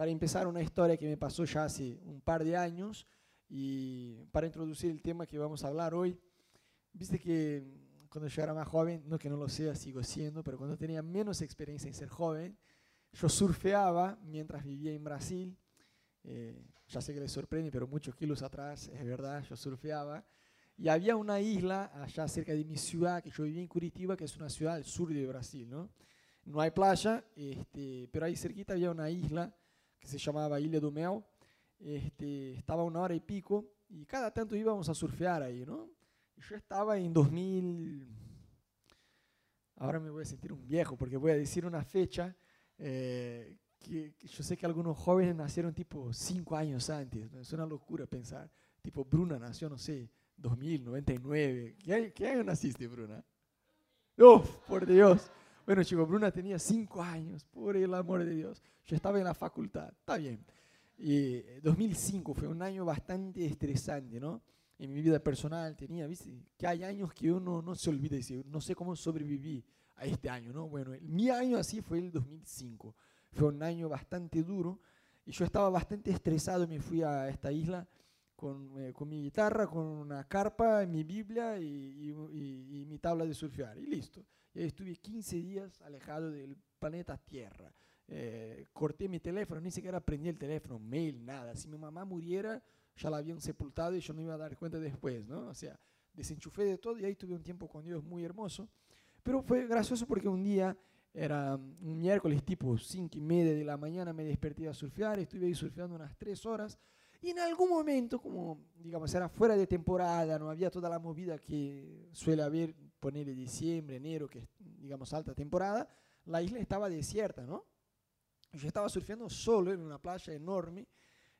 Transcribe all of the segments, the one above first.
para empezar una historia que me pasó ya hace un par de años y para introducir el tema que vamos a hablar hoy. Viste que cuando yo era más joven, no que no lo sea, sigo siendo, pero cuando tenía menos experiencia en ser joven, yo surfeaba mientras vivía en Brasil. Eh, ya sé que les sorprende, pero muchos kilos atrás, es verdad, yo surfeaba. Y había una isla allá cerca de mi ciudad, que yo vivía en Curitiba, que es una ciudad al sur de Brasil, ¿no? No hay playa, este, pero ahí cerquita había una isla que se llamaba Ilha do Mel. Este, estaba una hora y pico y cada tanto íbamos a surfear ahí, ¿no? Yo estaba en 2000, ahora me voy a sentir un viejo porque voy a decir una fecha eh, que, que, yo sé que algunos jóvenes nacieron tipo cinco años antes, ¿no? es una locura pensar, tipo Bruna nació, no sé, 2000, 99, ¿qué, qué año naciste Bruna? Uf, por Dios. Bueno, chicos, Bruna tenía cinco años, por el amor de Dios. Yo estaba en la facultad, está bien. Y 2005 fue un año bastante estresante, ¿no? En mi vida personal tenía, ¿viste? Que hay años que uno no se olvida decir, no sé cómo sobreviví a este año, ¿no? Bueno, mi año así fue el 2005. Fue un año bastante duro y yo estaba bastante estresado. Me fui a esta isla con, eh, con mi guitarra, con una carpa, mi Biblia y, y, y mi tabla de surfear y listo. Estuve 15 días alejado del planeta Tierra. Eh, corté mi teléfono, ni siquiera prendí el teléfono, mail, nada. Si mi mamá muriera, ya la habían sepultado y yo no iba a dar cuenta después, ¿no? O sea, desenchufé de todo y ahí tuve un tiempo con Dios muy hermoso. Pero fue gracioso porque un día, era un miércoles tipo 5 y media de la mañana, me desperté a surfear, estuve ahí surfeando unas 3 horas. Y en algún momento, como digamos, era fuera de temporada, no había toda la movida que suele haber, ponerle diciembre, enero, que es, digamos, alta temporada, la isla estaba desierta, ¿no? Yo estaba surfeando solo en una playa enorme,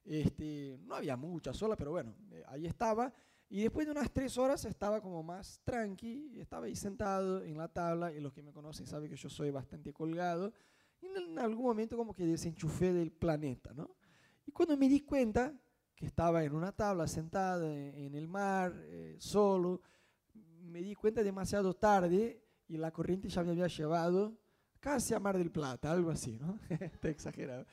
este, no había mucha sola, pero bueno, eh, ahí estaba. Y después de unas tres horas estaba como más tranqui, estaba ahí sentado en la tabla, y los que me conocen saben que yo soy bastante colgado, y en algún momento como que desenchufé del planeta, ¿no? Y cuando me di cuenta que estaba en una tabla sentado en el mar, eh, solo, me di cuenta demasiado tarde y la corriente ya me había llevado casi a Mar del Plata, algo así, ¿no? Está exagerado.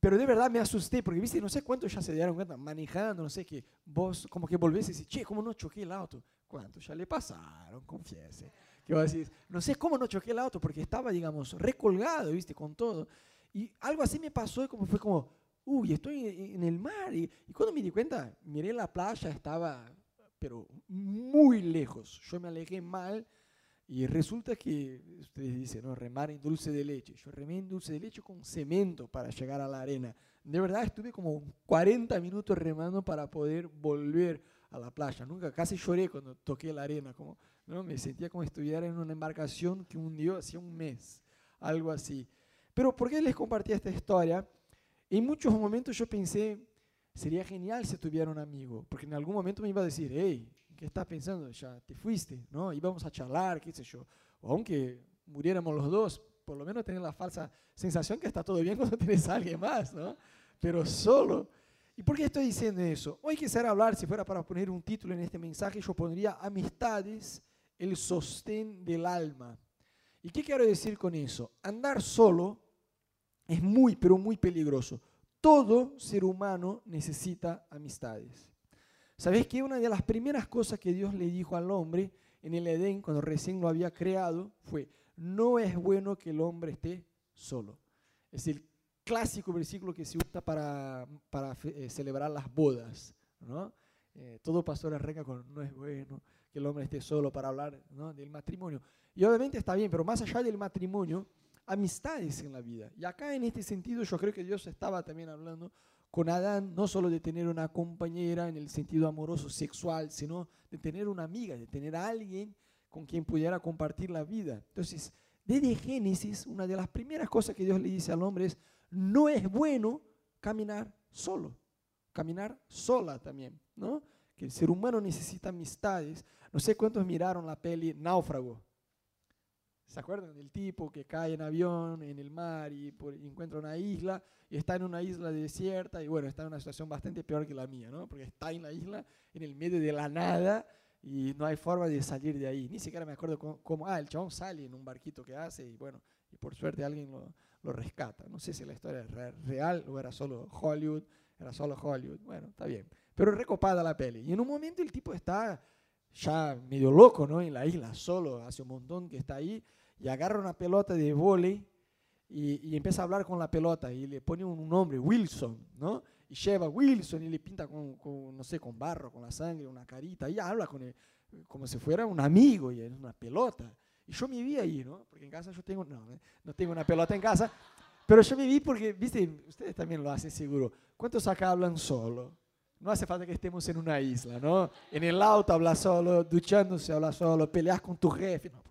Pero de verdad me asusté, porque viste, no sé cuántos ya se dieron cuenta, manejando, no sé qué, vos como que volvés y decís, che, ¿cómo no choqué el auto? ¿Cuántos ya le pasaron? Confiese. Que vos decís, no sé cómo no choqué el auto, porque estaba, digamos, recolgado, viste, con todo. Y algo así me pasó y como fue como, uy, estoy en el mar. Y, y cuando me di cuenta, miré la playa, estaba, pero muy lejos. Yo me alejé mal y resulta que, ustedes dicen, no, remar en dulce de leche. Yo remé en dulce de leche con cemento para llegar a la arena. De verdad estuve como 40 minutos remando para poder volver a la playa. Nunca, casi lloré cuando toqué la arena. Como, ¿no? Me sentía como estuviera en una embarcación que hundió hacía un mes, algo así. Pero ¿por qué les compartí esta historia? En muchos momentos yo pensé, sería genial si tuviera un amigo, porque en algún momento me iba a decir, hey, ¿qué estás pensando? Ya te fuiste, ¿no? Íbamos a charlar, qué sé yo. O aunque muriéramos los dos, por lo menos tener la falsa sensación que está todo bien cuando tienes a alguien más, ¿no? Pero solo. ¿Y por qué estoy diciendo eso? Hoy quisiera hablar, si fuera para poner un título en este mensaje, yo pondría amistades, el sostén del alma. ¿Y qué quiero decir con eso? Andar solo es muy, pero muy peligroso. Todo ser humano necesita amistades. ¿Sabes que una de las primeras cosas que Dios le dijo al hombre en el Edén, cuando recién lo había creado, fue, no es bueno que el hombre esté solo? Es el clásico versículo que se usa para, para eh, celebrar las bodas. ¿no? Eh, todo pastor arranca con, no es bueno que el hombre esté solo para hablar del matrimonio. Y obviamente está bien, pero más allá del matrimonio, amistades en la vida. Y acá en este sentido yo creo que Dios estaba también hablando con Adán no solo de tener una compañera en el sentido amoroso, sexual, sino de tener una amiga, de tener a alguien con quien pudiera compartir la vida. Entonces, desde Génesis, una de las primeras cosas que Dios le dice al hombre es, no es bueno caminar solo, caminar sola también, ¿no? Que el ser humano necesita amistades. No sé cuántos miraron la peli Náufrago. ¿Se acuerdan del tipo que cae en avión en el mar y, encuentra una isla y está en una isla desierta y bueno, está en una situación bastante peor que la mía, ¿no? Porque está en la isla, en el medio de la nada y no hay forma de salir de ahí. Ni siquiera me acuerdo cómo, cómo ah, el chabón sale en un barquito que hace y bueno, y por suerte alguien lo, lo rescata. No sé si la historia es real o era solo Hollywood, era solo Hollywood. Bueno, está bien. Pero recopada la peli. Y en un momento el tipo está ya medio loco, ¿no? En la isla, solo, hace un montón que está ahí, y agarra una pelota de vóley y, empieza a hablar con la pelota y le pone un nombre, Wilson, ¿no? Y lleva Wilson y le pinta con, no sé, con barro, con la sangre, una carita, y habla con él como si fuera un amigo y es una pelota. Y yo me vi ahí, ¿no? Porque en casa yo tengo, no, no tengo una pelota en casa, pero yo me vi porque, viste, ustedes también lo hacen seguro. ¿Cuántos acá hablan solo? No hace falta que estemos en una isla, ¿no? En el auto habla solo, duchándose habla solo, peleas con tu jefe, ¿no?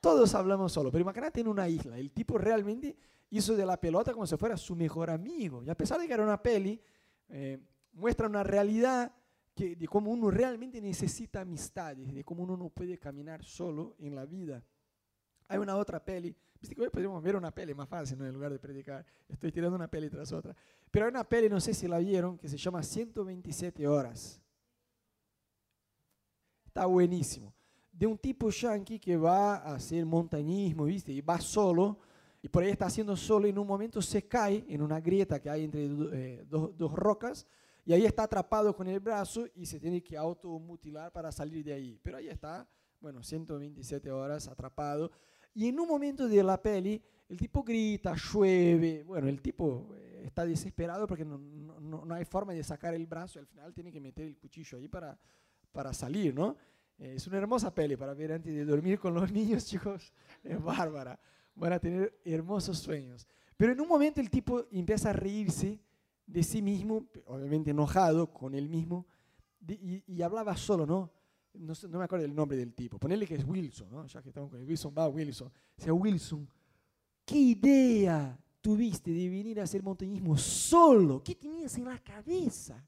Todos hablamos solo, pero imagínate en una isla. El tipo realmente hizo de la pelota como si fuera su mejor amigo. Y a pesar de que era una peli, eh, muestra una realidad de cómo uno realmente necesita amistades, de cómo uno no puede caminar solo en la vida. Hay una otra peli, viste que hoy podríamos ver una peli más fácil, ¿no? en lugar de predicar. Estoy tirando una peli tras otra. Pero hay una peli, no sé si la vieron, que se llama 127 horas. Está buenísimo. De un tipo yankee que va a hacer montañismo, ¿viste? Y va solo, y por ahí está haciendo solo, y en un momento se cae en una grieta que hay entre eh, dos, dos rocas, y ahí está atrapado con el brazo y se tiene que automutilar para salir de ahí. Pero ahí está, bueno, 127 horas atrapado. Y en un momento de la peli, el tipo grita, llueve. Bueno, el tipo eh, está desesperado porque no, no, no hay forma de sacar el brazo. Al final tiene que meter el cuchillo ahí para, para salir, ¿no? Eh, es una hermosa peli para ver antes de dormir con los niños, chicos. Es bárbara. Van a tener hermosos sueños. Pero en un momento el tipo empieza a reírse de sí mismo, obviamente enojado con él mismo, y, hablaba solo, ¿no? No, no, me acuerdo el nombre del tipo. Ponerle que es Wilson, ¿no? Ya que estamos con el Wilson, va Wilson. sea, Wilson, ¿qué idea tuviste de venir a hacer montañismo solo? ¿Qué tenías en la cabeza?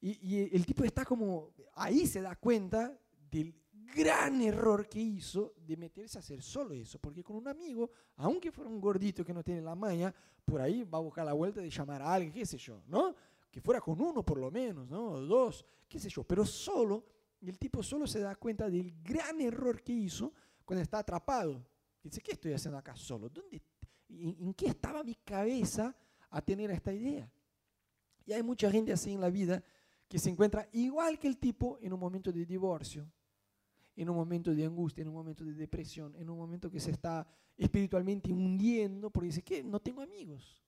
Y, y el tipo está como, ahí se da cuenta del gran error que hizo de meterse a hacer solo eso, porque con un amigo, aunque fuera un gordito que no tiene la maña, por ahí va a buscar la vuelta de llamar a alguien, qué sé yo, ¿no? Que fuera con uno por lo menos, ¿no? dos, qué sé yo, pero solo, el tipo solo se da cuenta del gran error que hizo cuando está atrapado. Dice, ¿qué estoy haciendo acá solo? ¿Dónde, en, qué estaba mi cabeza a tener esta idea? Y hay mucha gente así en la vida que se encuentra igual que el tipo en un momento de divorcio en un momento de angustia, en un momento de depresión, en un momento que se está espiritualmente hundiendo porque dice que no tengo amigos.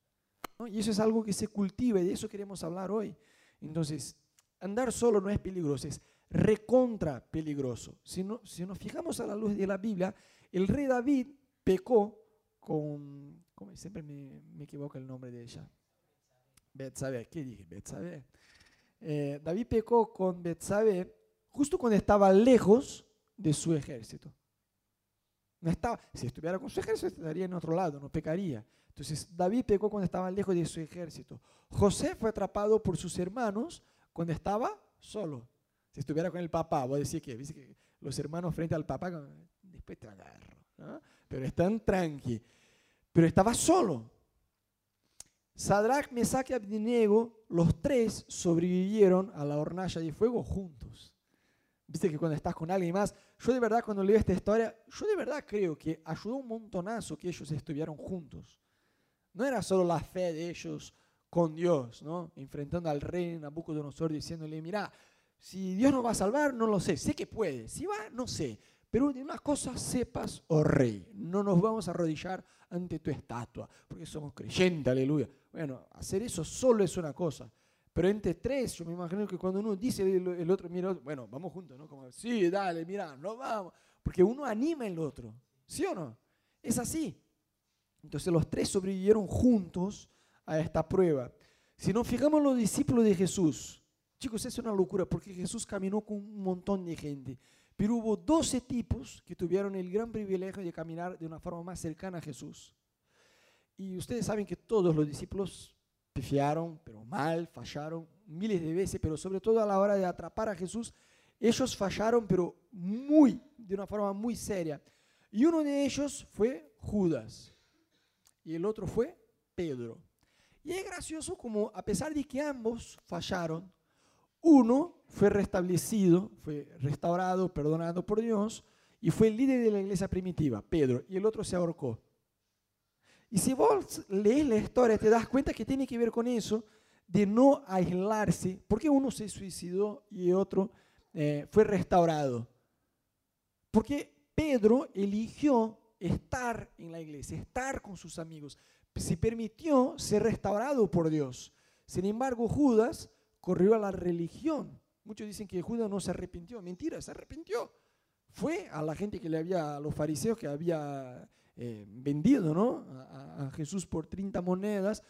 Y eso es algo que se cultiva y de eso queremos hablar hoy. Entonces, andar solo no es peligroso, es recontra peligroso. Si, no, si nos fijamos a la luz de la Biblia, el rey David pecó con, como siempre me, me equivoco el nombre de ella, Betsabé, ¿qué dije? Betsabé. Eh, David pecó con Betsabé justo cuando estaba lejos de su ejército. No estaba, si estuviera con su ejército estaría en otro lado, no pecaría. Entonces David pecó cuando estaba lejos de su ejército. José fue atrapado por sus hermanos cuando estaba solo. Si estuviera con el papá, voy a decir que, los hermanos frente al papá, después te agarro. Pero están tranqui. Pero estaba solo. Sadrach, Mesach y Abednego, los tres sobrevivieron a la hornalla de fuego juntos. Viste que cuando estás con alguien más, yo de verdad cuando leo esta historia, yo de verdad creo que ayudó un montonazo que ellos estuvieran juntos. No era solo la fe de ellos con Dios, ¿no? Enfrentando al rey Nabucodonosor diciéndole, mira, si Dios nos va a salvar, no lo sé, sé que puede, si va, no sé, pero de una cosa sepas, oh rey, no nos vamos a arrodillar ante tu estatua, porque somos creyentes, aleluya. Bueno, hacer eso solo es una cosa, pero entre tres, yo me imagino que cuando uno dice el, otro, mira, bueno, vamos juntos, ¿no? Como, sí, dale, mira, no vamos. Porque uno anima el otro, ¿sí o no? Es así. Entonces los tres sobrevivieron juntos a esta prueba. Si nos fijamos los discípulos de Jesús, chicos, es una locura porque Jesús caminó con un montón de gente. Pero hubo 12 tipos que tuvieron el gran privilegio de caminar de una forma más cercana a Jesús. Y ustedes saben que todos los discípulos pifiaron, pero mal, fallaron miles de veces, pero sobre todo a la hora de atrapar a Jesús, ellos fallaron, pero muy, de una forma muy seria. Y uno de ellos fue Judas y el otro fue Pedro. Y es gracioso como a pesar de que ambos fallaron, uno fue restablecido, fue restaurado, perdonado por Dios, y fue el líder de la iglesia primitiva, Pedro, y el otro se ahorcó. Y si vos lees la historia, te das cuenta que tiene que ver con eso, de no aislarse, porque uno se suicidó y otro eh, fue restaurado. Porque Pedro eligió estar en la iglesia, estar con sus amigos, se permitió ser restaurado por Dios. Sin embargo, Judas corrió a la religión. Muchos dicen que Judas no se arrepintió. Mentira, se arrepintió. Fue a la gente que le había, a los fariseos que había eh, vendido ¿no? a, Jesús por 30 monedas,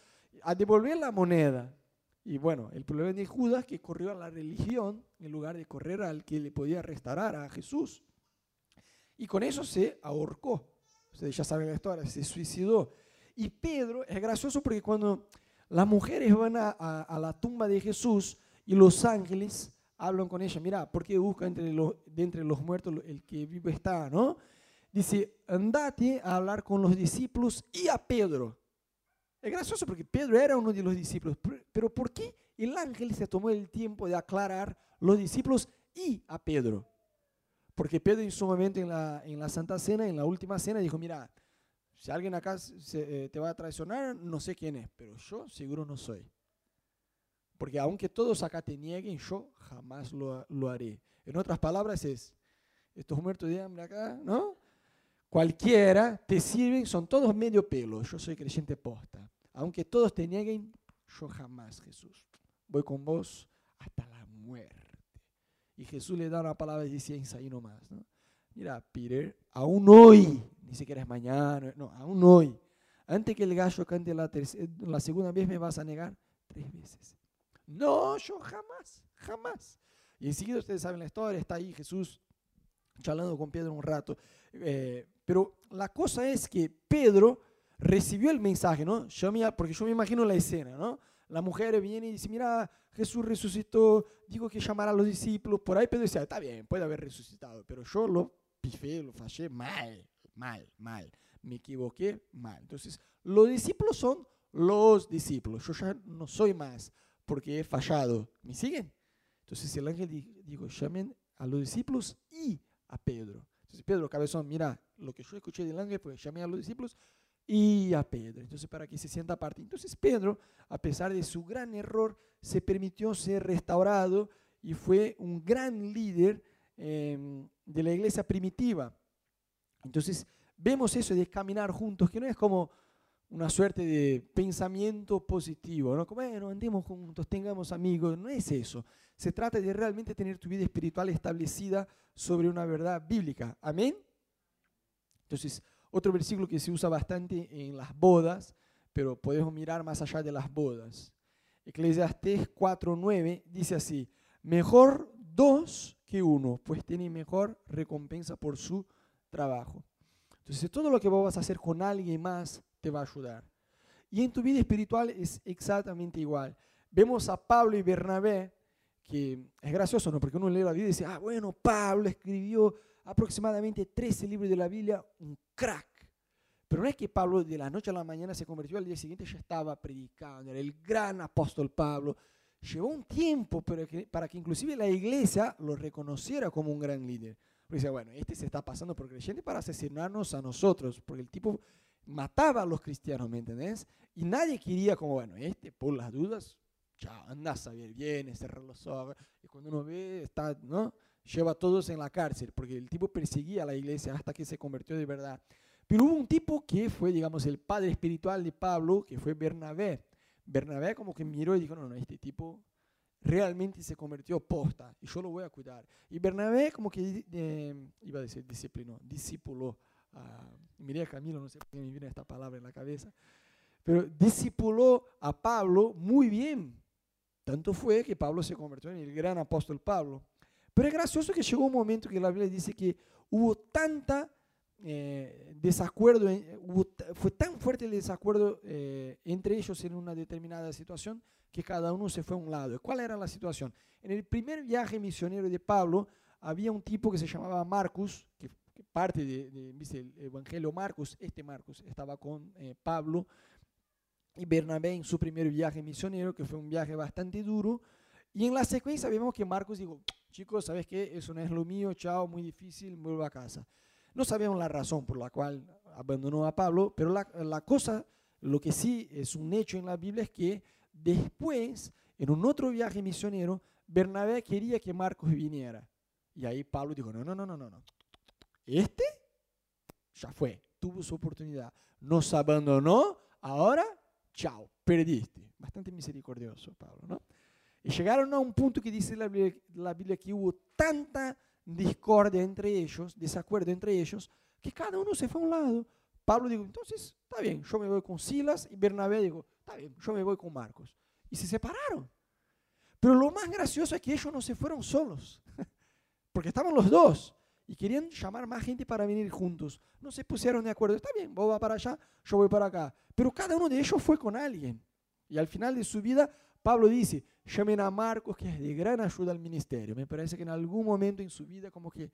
a devolver la moneda. Y bueno, el problema de Judas que corrió a la religión en lugar de correr al que le podía restaurar a Jesús. Y con eso se ahorcó. Ustedes ya saben la historia, se suicidó. Y Pedro es gracioso porque cuando las mujeres van a, la tumba de Jesús y los ángeles hablan con ella, mira, ¿por qué busca entre los, entre los muertos el que vivo está? ¿no? Dice, andate a hablar con los discípulos y a Pedro. Es gracioso porque Pedro era uno de los discípulos, pero ¿por qué el ángel se tomó el tiempo de aclarar los discípulos y a Pedro? Porque Pedro en su momento en la, en la Santa Cena, en la última cena, dijo, mira, si alguien acá se, eh, te va a traicionar, no sé quién es, pero yo seguro no soy. Porque aunque todos acá te nieguen, yo jamás lo, lo haré. En otras palabras es, estos muertos de hambre acá, ¿no? Cualquiera te sirven, son todos medio pelo. Yo soy creyente posta. Aunque todos te nieguen, yo jamás, Jesús. Voy con vos hasta la muerte. Y Jesús le da una palabra de ciencia ahí nomás. ¿no? Mira, Peter, aún hoy, ni siquiera es mañana, no, aún hoy, antes que el gallo cante la, la segunda vez me vas a negar tres veces. No, yo jamás, jamás. Y enseguida ustedes saben la historia, está ahí Jesús charlando con Pedro un rato. Eh, pero la cosa es que Pedro recibió el mensaje, ¿no? Yo me, porque yo me imagino la escena, ¿no? La mujer viene y dice, mira, Jesús resucitó, digo que llamará a los discípulos. Por ahí Pedro dice, está bien, puede haber resucitado, pero yo lo pifé, lo fallé mal, mal, mal. Me equivoqué mal. Entonces, los discípulos son los discípulos. Yo ya no soy más porque he fallado. ¿Me siguen? Entonces el ángel dijo, llamen a los discípulos y a Pedro. Pedro, cabezón, mira, lo que yo escuché del ángel fue, llamé a los discípulos y a Pedro. Entonces, para que se sienta aparte. Entonces, Pedro, a pesar de su gran error, se permitió ser restaurado y fue un gran líder em, de la iglesia primitiva. Entonces, vemos eso de caminar juntos, que no es como una suerte de pensamiento positivo, ¿no? Como, bueno, andemos juntos, tengamos amigos, no es eso. Se trata de realmente tener tu vida espiritual establecida sobre una verdad bíblica. Amén. Entonces, otro versículo que se usa bastante en las bodas, pero podemos mirar más allá de las bodas. Eclesiastés 4.9 dice así, mejor dos que uno, pues tiene mejor recompensa por su trabajo. Entonces todo lo que vos vas a hacer con alguien más te va a ayudar. Y en tu vida espiritual es exactamente igual. Vemos a Pablo y Bernabé, que es gracioso, ¿no? Porque uno lee la vida y dice, ah, bueno, Pablo escribió aproximadamente 13 libros de la Biblia, un crack. Pero no es que Pablo de la noche a la mañana se convirtió, al día siguiente ya estaba predicando, era el gran apóstol Pablo. Llevó un tiempo para que, para que inclusive la iglesia lo reconociera como un gran líder. Porque decía, bueno, este se está pasando por creyente para asesinarnos a nosotros, porque el tipo mataba a los cristianos, ¿me entendés? Y nadie quería como, bueno, este por las dudas, ya anda a saber bien, cerrar los ojos. Y cuando uno ve, está, ¿no? lleva a todos en la cárcel, porque el tipo perseguía a la iglesia hasta que se convirtió de verdad. Pero hubo un tipo que fue, digamos, el padre espiritual de Pablo, que fue Bernabé. Bernabé como que miró y dijo, no, no, este tipo realmente se convirtió posta y yo lo voy a cuidar. Y Bernabé como que, eh, iba a decir disciplinó, discipuló. A, miré Camilo, no sé por qué me viene esta palabra en la cabeza, pero discipuló a Pablo muy bien. Tanto fue que Pablo se convirtió en el gran apóstol Pablo. Pero es gracioso que llegó un momento que la Biblia dice que hubo tanta eh, desacuerdo, hubo, fue tan fuerte el desacuerdo eh, entre ellos en una determinada situación que cada uno se fue a un lado. ¿Cuál era la situación? En el primer viaje misionero de Pablo había un tipo que se llamaba Marcus, que, parte del de, Evangelio Marcus, este Marcus estaba con eh, Pablo y Bernabé en su primer viaje misionero, que fue un viaje bastante duro. Y en la secuencia vemos que Marcos dijo, chicos, ¿sabes qué? Eso no es lo mío, chao, muy difícil, vuelvo a casa. No sabemos la razón por la cual abandonó a Pablo, pero la, la cosa Lo que sí es un hecho en la Biblia es que después, en un otro viaje misionero, Bernabé quería que Marcos viniera. Y ahí Pablo dijo, no, no, no, no, no. Este ya fue, tuvo su oportunidad. Nos abandonó, ahora, chao, perdiste. Bastante misericordioso Pablo, ¿no? Y llegaron a un punto que dice la Biblia, la Biblia que hubo tanta discordia entre ellos, desacuerdo entre ellos, que cada uno se fue a un lado. Pablo dijo, entonces, está bien, yo me voy con Silas y Bernabé dijo, está bien, yo me voy con Marcos. Y se separaron. Pero lo más gracioso es que ellos no se fueron solos, porque estaban los dos y querían llamar más gente para venir juntos. No se pusieron de acuerdo, está bien, vos vas para allá, yo voy para acá. Pero cada uno de ellos fue con alguien. Y al final de su vida, Pablo dice, llamen a Marcos, que es de gran ayuda al ministerio. Me parece que en algún momento en su vida como que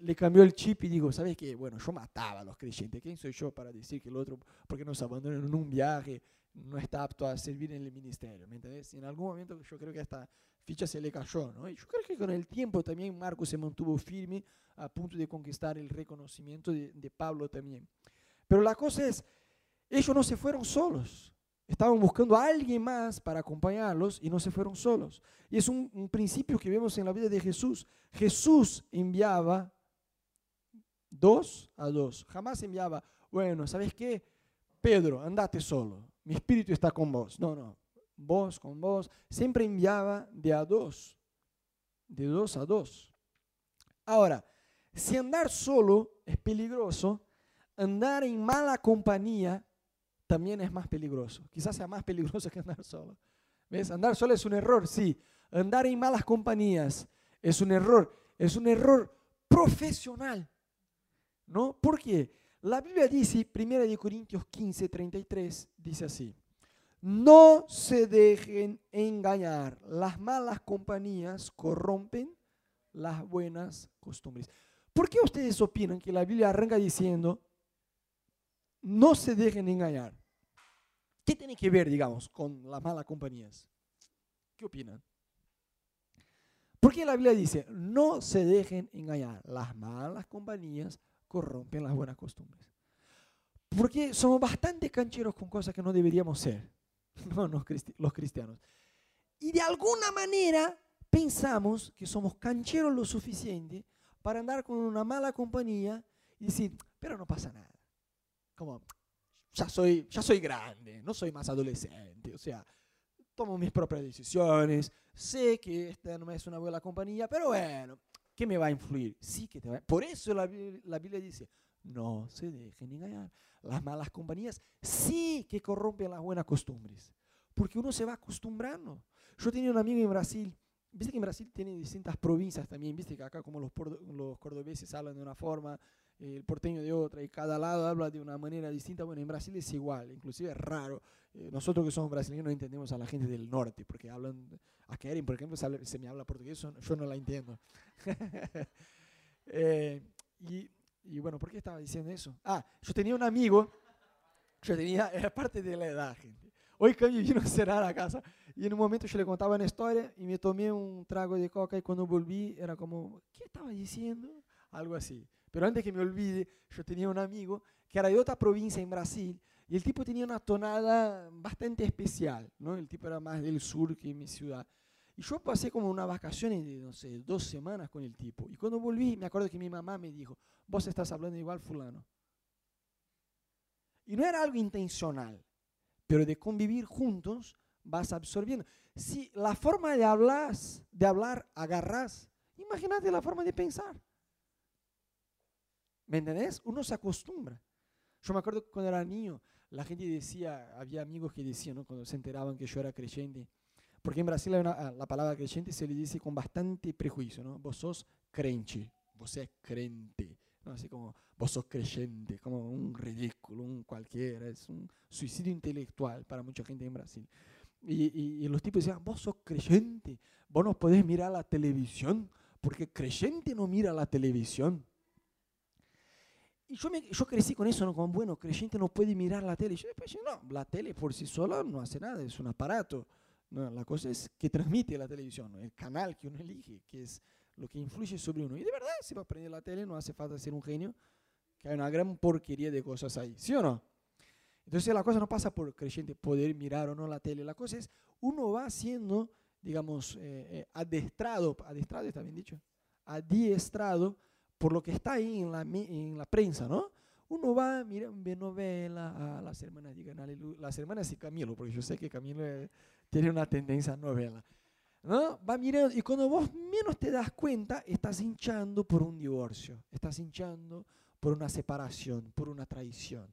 le cambió el chip y digo, ¿sabes qué? Bueno, yo mataba a los creyentes. ¿Quién soy yo para decir que el otro, porque nos abandonan en un viaje, no está apto a servir en el ministerio? ¿Me entendés? Y en algún momento yo creo que esta ficha se le cayó, ¿no? Y yo creo que con el tiempo también Marcos se mantuvo firme a punto de conquistar el reconocimiento de, Pablo también. Pero la cosa es, ellos no se fueron solos. Estaban buscando a alguien más para acompañarlos y no se fueron solos. Y es un, un, principio que vemos en la vida de Jesús. Jesús enviaba dos a dos. Jamás enviaba, bueno, ¿sabes qué? Pedro, andate solo. Mi espíritu está con vos. No, no. Vos con vos. Siempre enviaba de a dos. De dos a dos. Ahora, si andar solo es peligroso, andar en mala compañía también es más peligroso. Quizás sea más peligroso que andar solo. ¿Ves? Andar solo es un error, sí. Andar en malas compañías es un error. Es un error profesional. ¿No? Porque la Biblia dice, 1 Corintios 15, 33, dice así. No se dejen engañar. Las malas compañías corrompen las buenas costumbres. ¿Por qué ustedes opinan que la Biblia arranca diciendo, no se dejen engañar. ¿Qué tiene que ver, digamos, con las malas compañías? ¿Qué opinan? Porque la Biblia dice, no se dejen engañar. Las malas compañías corrompen las buenas costumbres. Porque somos bastante cancheros con cosas que no deberíamos ser, no, los cristianos. Y de alguna manera pensamos que somos cancheros lo suficiente para andar con una mala compañía y decir, pero no pasa nada como, ya soy, ya soy grande, no soy más adolescente, o sea, tomo mis propias decisiones, sé que esta no es una buena compañía, pero bueno, ¿qué me va a influir? Sí que te va Por eso la, la Biblia dice, no se dejen engañar. Las malas compañías sí que corrompen las buenas costumbres, porque uno se va acostumbrando. Yo tenía un amigo en Brasil, viste que en Brasil tiene distintas provincias también, viste que acá como los, los cordobeses hablan de una forma, el porteño de otra, y cada lado habla de una manera distinta. Bueno, en Brasil es igual, inclusive es raro. Eh, nosotros que somos brasileños no entendemos a la gente del norte, porque hablan, a Karen, por ejemplo, se me habla portugués, yo no la entiendo. eh, y, y, bueno, ¿por qué estaba diciendo eso? Ah, yo tenía un amigo, yo tenía, era parte de la edad, gente. Hoy Cami vino a cenar a casa y en un momento yo le contaba una historia y me tomé un trago de coca y cuando volví era como, ¿qué estaba diciendo? Algo así. Pero antes que me olvide, yo tenía un amigo que era de otra provincia en Brasil y el tipo tenía una tonada bastante especial, ¿no? El tipo era más del sur que mi ciudad. Y yo pasé como una vacaciones de, no sé, dos semanas con el tipo. Y cuando volví, me acuerdo que mi mamá me dijo, vos estás hablando igual fulano. Y no era algo intencional, pero de convivir juntos vas absorbiendo. Si la forma de hablar, de hablar agarras, imagínate la forma de pensar. ¿Me entendés? Uno se acostumbra. Yo me acuerdo cuando era niño, la gente decía, había amigos que decían, ¿no? cuando se enteraban que yo era creyente, porque en Brasil una, ah, la palabra creyente se le dice con bastante prejuicio, ¿no? Vos sos crente, vos sos crente, ¿no? Así como vos sos creyente, como un ridículo, un cualquiera, es un suicidio intelectual para mucha gente en Brasil. Y, y, y los tipos decían, vos sos creyente, vos no podés mirar la televisión, porque creyente no mira la televisión. Y yo, me, yo crecí con eso, ¿no? como, bueno, creyente no puede mirar la tele. Yo después, no, la tele por sí sola no hace nada, es un aparato. No, la cosa es que transmite la televisión, el canal que uno elige, que es lo que influye sobre uno. Y de verdad, si va a prender la tele, no hace falta ser un genio, que hay una gran porquería de cosas ahí, ¿sí o no? Entonces la cosa no pasa por creyente poder mirar o no la tele, la cosa es uno va siendo, digamos, eh, eh, adestrado, está bien dicho, adiestrado por lo que está ahí en la, en la prensa, ¿no? Uno va, mira, ve novela, a las hermanas digan aleluya, las hermanas y Camilo, porque yo sé que Camilo eh, tiene una tendencia a novela. ¿no? Va mirando y cuando vos menos te das cuenta, estás hinchando por un divorcio, estás hinchando por una separación, por una traición.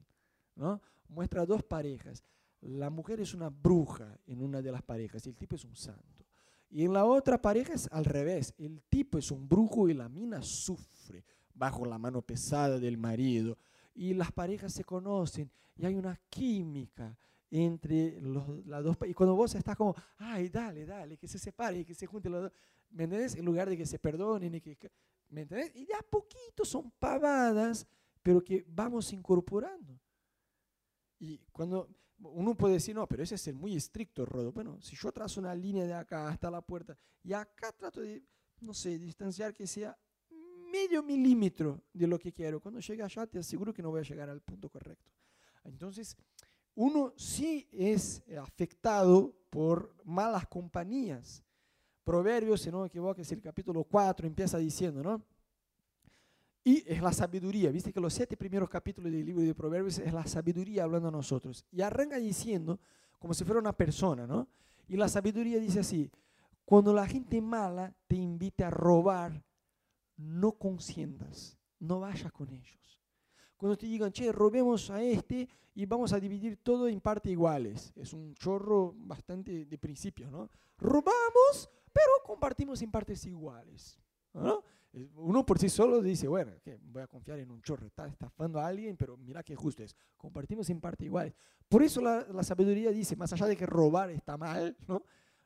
¿no? Muestra dos parejas. La mujer es una bruja en una de las parejas y el tipo es un santo. Y en la otra pareja es al revés. El tipo es un brujo y la mina sufre bajo la mano pesada del marido. Y las parejas se conocen y hay una química entre los, las dos. Y cuando vos estás como, ay, dale, dale, que se separe, que se junten los dos. ¿Me entendés? En lugar de que se perdonen y que... ¿Me entendés? Y de a poquito son pavadas, pero que vamos incorporando. Y cuando uno puede decir, no, pero ese es el muy estricto, Rodo. Bueno, si yo trazo una línea de acá hasta la puerta y acá trato de, no sé, distanciar que sea medio milímetro de lo que quiero, cuando llegue allá te aseguro que no voy a llegar al punto correcto. Entonces, uno sí es afectado por malas compañías. Proverbios, si no me equivoco, es el capítulo 4, empieza diciendo, ¿no? Y es la sabiduría. Viste que los siete primeros capítulos del libro de Proverbios es la sabiduría hablando a nosotros. Y arranca diciendo, como si fuera una persona, ¿no? Y la sabiduría dice así, cuando la gente mala te invite a robar, no consientas, no vayas con ellos. Cuando te digan, che, robemos a este y vamos a dividir todo en partes iguales. Es un chorro bastante de principio, ¿no? Robamos, pero compartimos en partes iguales. ¿no? Uno por sí solo dice, bueno, voy a confiar en un chorro, está estafando a alguien, pero mira qué justo es, compartimos en parte iguales. Por eso la, sabiduría dice, más allá de que robar está mal, ¿no?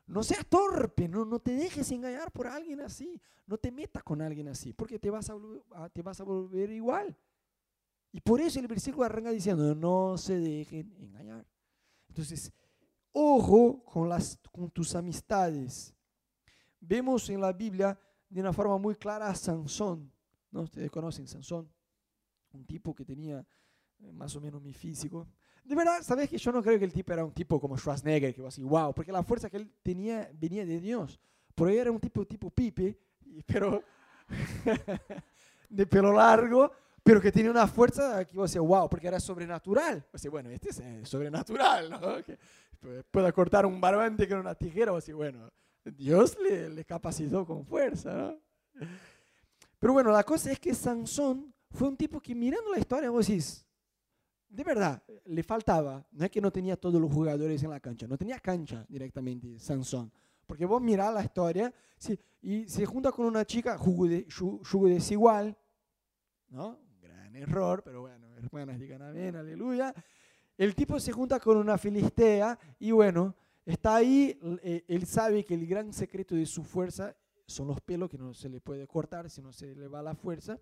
No seas torpe, no, no te dejes engañar por alguien así, no te metas con alguien así, porque te vas a, te vas a volver igual. Y por eso el versículo arranca diciendo, no se dejen engañar. Entonces, ojo con, las, con tus amistades. Vemos en la Biblia de una forma muy clara a Sansón. ¿no? Ustedes conocen Sansón, un tipo que tenía eh, más o menos mi físico. De verdad, ¿sabes que yo no creo que el tipo era un tipo como Schwarzenegger, que así, wow, porque la fuerza que él tenía venía de Dios. Por ahí era un tipo tipo Pipe, pero de pelo largo, pero que tenía una fuerza que vos decís, wow, porque era sobrenatural. O sea, bueno, este es eh, sobrenatural, ¿no? Que pueda cortar un barbante con una tijera, o así, bueno, Dios le, capacitó con fuerza. Pero bueno, la cosa es que Sansón fue un tipo que mirando la historia vos decís, de verdad, le faltaba, no es que no tenía todos los jugadores en la cancha, no tenía cancha directamente Sansón. Porque vos mirás la historia y se junta con una chica jugo, de, desigual, ¿no? Gran error, pero bueno, hermanas digan amén, aleluya. El tipo se junta con una filistea y bueno, Está ahí, eh, él sabe que el gran secreto de su fuerza son los pelos que no se le puede cortar si no se le va la fuerza.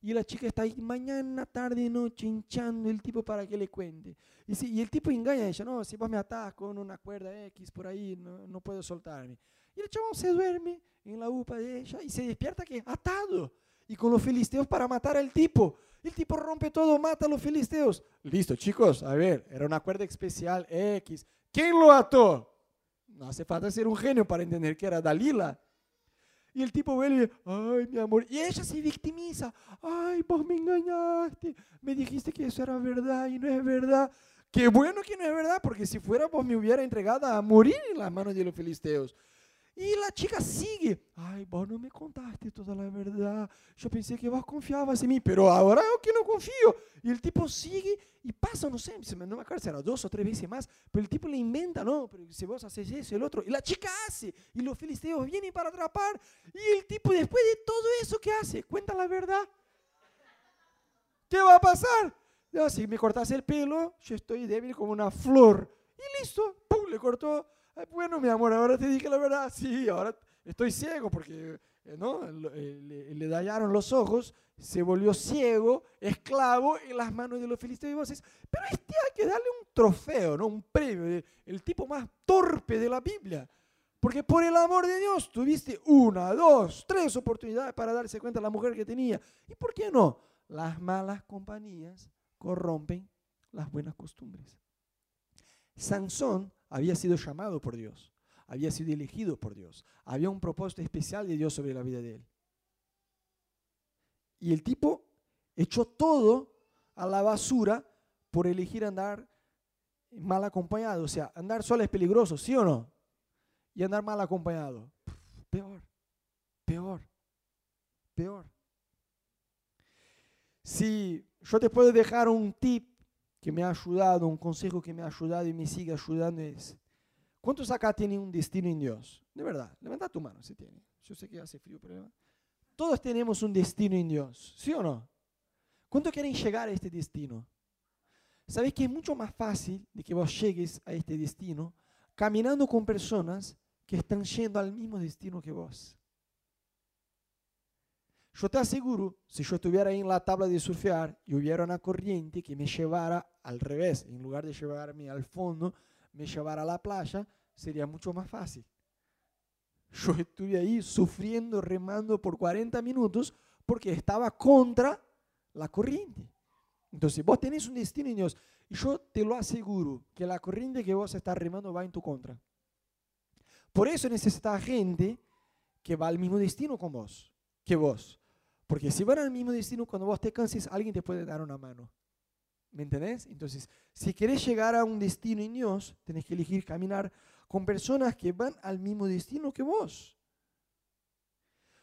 Y la chica está ahí mañana, tarde, noche, hinchando el tipo para que le cuente. Y, si, el tipo engaña a ella, no, si vos me atás con una cuerda X por ahí, no, no puedo soltarme. Y el chabón se duerme en la upa de ella y se despierta que atado. Y con los filisteos para matar al tipo. El tipo rompe todo, mata a los filisteos. Listo, chicos, a ver, era una cuerda especial X. ¿Quién lo ató? No hace falta ser un genio para entender que era Dalila. Y el tipo vuelve, ay, mi amor. Y ella se victimiza. Ay, vos me engañaste. Me dijiste que eso era verdad y no es verdad. Qué bueno que no es verdad, porque si fuera vos me hubiera entregado a morir en las manos de los filisteos. Y la chica sigue. Ay, vos no me contaste toda la verdad. Yo pensé que vos confiabas en mí, pero ahora yo que no confío. Y el tipo sigue y pasa, no sé, no me acuerdo si era dos o tres veces más, pero el tipo le inventa, no, pero si vos haces eso, el otro. Y la chica hace. Y los filisteos vienen para atrapar. Y el tipo, después de todo eso que hace, cuenta la verdad. ¿Qué va a pasar? si me cortas el pelo, yo estoy débil como una flor. Y listo, ¡pum! Le cortó bueno, mi amor, ahora te dije la verdad. Sí, ahora estoy ciego porque eh, ¿no? Eh, le, dañaron los ojos, se volvió ciego, esclavo en las manos de los filisteos y voces. Pero este hay que darle un trofeo, ¿no? un premio, el tipo más torpe de la Biblia. Porque por el amor de Dios tuviste una, dos, tres oportunidades para darse cuenta de la mujer que tenía. ¿Y por qué no? Las malas compañías corrompen las buenas costumbres. Sansón había sido llamado por Dios, había sido elegido por Dios, había un propósito especial de Dios sobre la vida de él. Y el tipo echó todo a la basura por elegir andar mal acompañado. O sea, andar solo es peligroso, ¿sí o no? Y andar mal acompañado, peor, peor, peor. Si yo te puedo dejar un tip que me ha ayudado, un consejo que me ha ayudado y me sigue ayudando es, ¿cuántos acá tienen un destino en Dios? De verdad, levanta tu mano si tiene. Yo sé que hace frío, pero todos tenemos un destino en Dios, ¿sí o no? ¿Cuántos quieren llegar a este destino? ¿Sabes que es mucho más fácil de que vos llegues a este destino caminando con personas que están yendo al mismo destino que vos? Yo te aseguro, si yo estuviera ahí en la tabla de surfear y hubiera una corriente que me llevara al revés, en lugar de llevarme al fondo, me llevara a la playa, sería mucho más fácil. Yo estuve ahí sufriendo, remando por 40 minutos porque estaba contra la corriente. Entonces, vos tenés un destino en Dios y yo te lo aseguro que la corriente que vos estás remando va en tu contra. Por eso necesitas gente que va al mismo destino con vos, que vos. Porque si van al mismo destino, cuando vos te canses, alguien te puede dar una mano. ¿Me entendés? Entonces, si querés llegar a un destino en Dios, tenés que elegir caminar con personas que van al mismo destino que vos.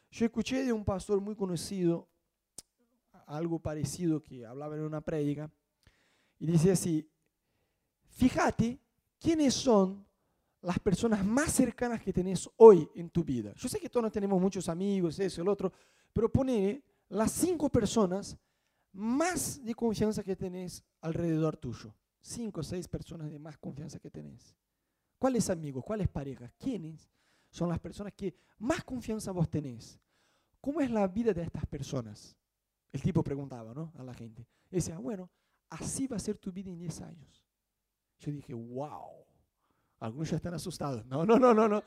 Yo escuché de un pastor muy conocido algo parecido que hablaba en una prédica y dice así, fíjate quiénes son las personas más cercanas que tenés hoy en tu vida. Yo sé que todos tenemos muchos amigos, eso, el otro, pero pone las cinco personas más de confianza que tenés alrededor tuyo. Cinco o seis personas de más confianza que tenés. ¿Cuáles amigos? ¿Cuáles parejas? ¿Quiénes son las personas que más confianza vos tenés? ¿Cómo es la vida de estas personas? El tipo preguntaba ¿no? a la gente. Y decía, bueno, así va a ser tu vida en 10 años. Yo dije, wow. Algunos ya están asustados. No, no, no, no, no.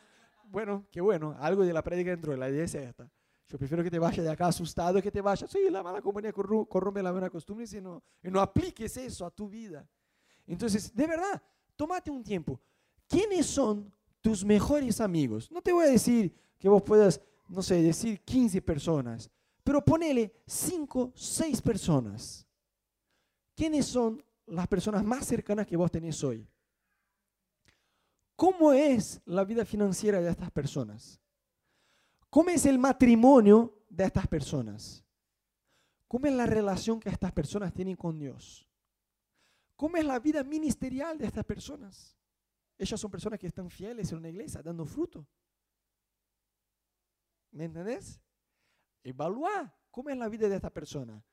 Bueno, qué bueno. Algo de la prédica dentro. La idea es esta. Yo prefiero que te vayas de acá asustado que te vayas, sí, la mala compañía corrompe la buena costumbre y no, y no apliques eso a tu vida. Entonces, de verdad, tómate un tiempo. ¿Quiénes son tus mejores amigos? No te voy a decir que vos puedas, no sé, decir 15 personas, pero ponele 5, 6 personas. ¿Quiénes son las personas más cercanas que vos tenés hoy? ¿Cómo es la vida financiera de estas personas? ¿Cómo es el matrimonio de estas personas? ¿Cómo es la relación que estas personas tienen con Dios? ¿Cómo es la vida ministerial de estas personas? Ellas son personas que están fieles en una iglesia, dando fruto. ¿Me entendés? Evalúa cómo es la vida de esta persona.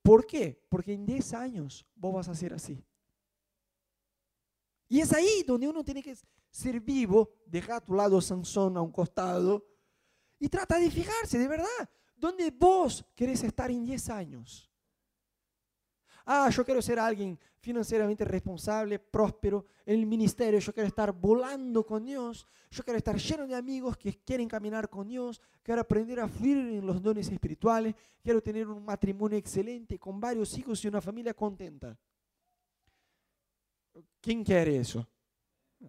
¿Por qué? Porque en 10 años vos vas a ser así. Y es ahí donde uno tiene que ser vivo, dejar a tu lado Sansón a un costado y trata de fijarse, de verdad, ¿dónde vos querés estar en 10 años? Ah, yo quiero ser alguien financieramente responsable, próspero en el ministerio, yo quiero estar volando con Dios, yo quiero estar lleno de amigos que quieren caminar con Dios, quiero aprender a fluir en los dones espirituales, quiero tener un matrimonio excelente con varios hijos y una familia contenta. ¿Quién quiere eso?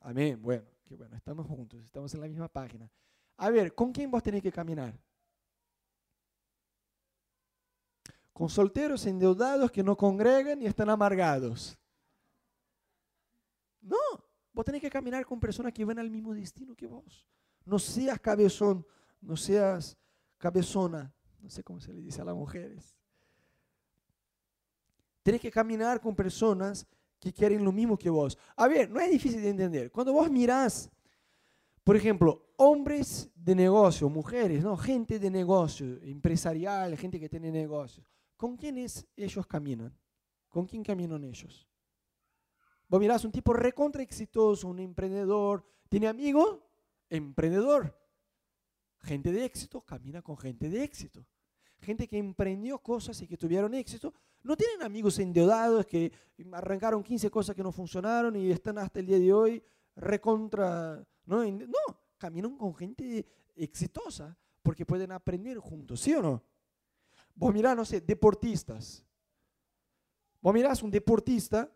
Amén. Bueno, qué bueno, estamos juntos, estamos en la misma página. A ver, ¿con quién vos tenés que caminar? Con solteros endeudados que no congregan y están amargados. No, vos tenés que caminar con personas que van al mismo destino que vos. No seas cabezón, no seas cabezona, no sé cómo se le dice a las mujeres. Tenés que caminar con personas que quieren lo mismo que vos. A ver, no es difícil de entender. Cuando vos mirás, por ejemplo, hombres de negocio, mujeres, ¿no? gente de negocio, empresarial, gente que tiene negocios. ¿Con quiénes ellos caminan? ¿Con quién caminan ellos? Vos mirás un tipo recontra exitoso, un emprendedor, ¿tiene amigos? Emprendedor. Gente de éxito camina con gente de éxito. Gente que emprendió cosas y que tuvieron éxito. No tienen amigos endeudados que arrancaron 15 cosas que no funcionaron y están hasta el día de hoy recontra... No, no caminan con gente exitosa porque pueden aprender juntos, ¿sí o no? Vos mirás, no sé, deportistas. Vos mirás un deportista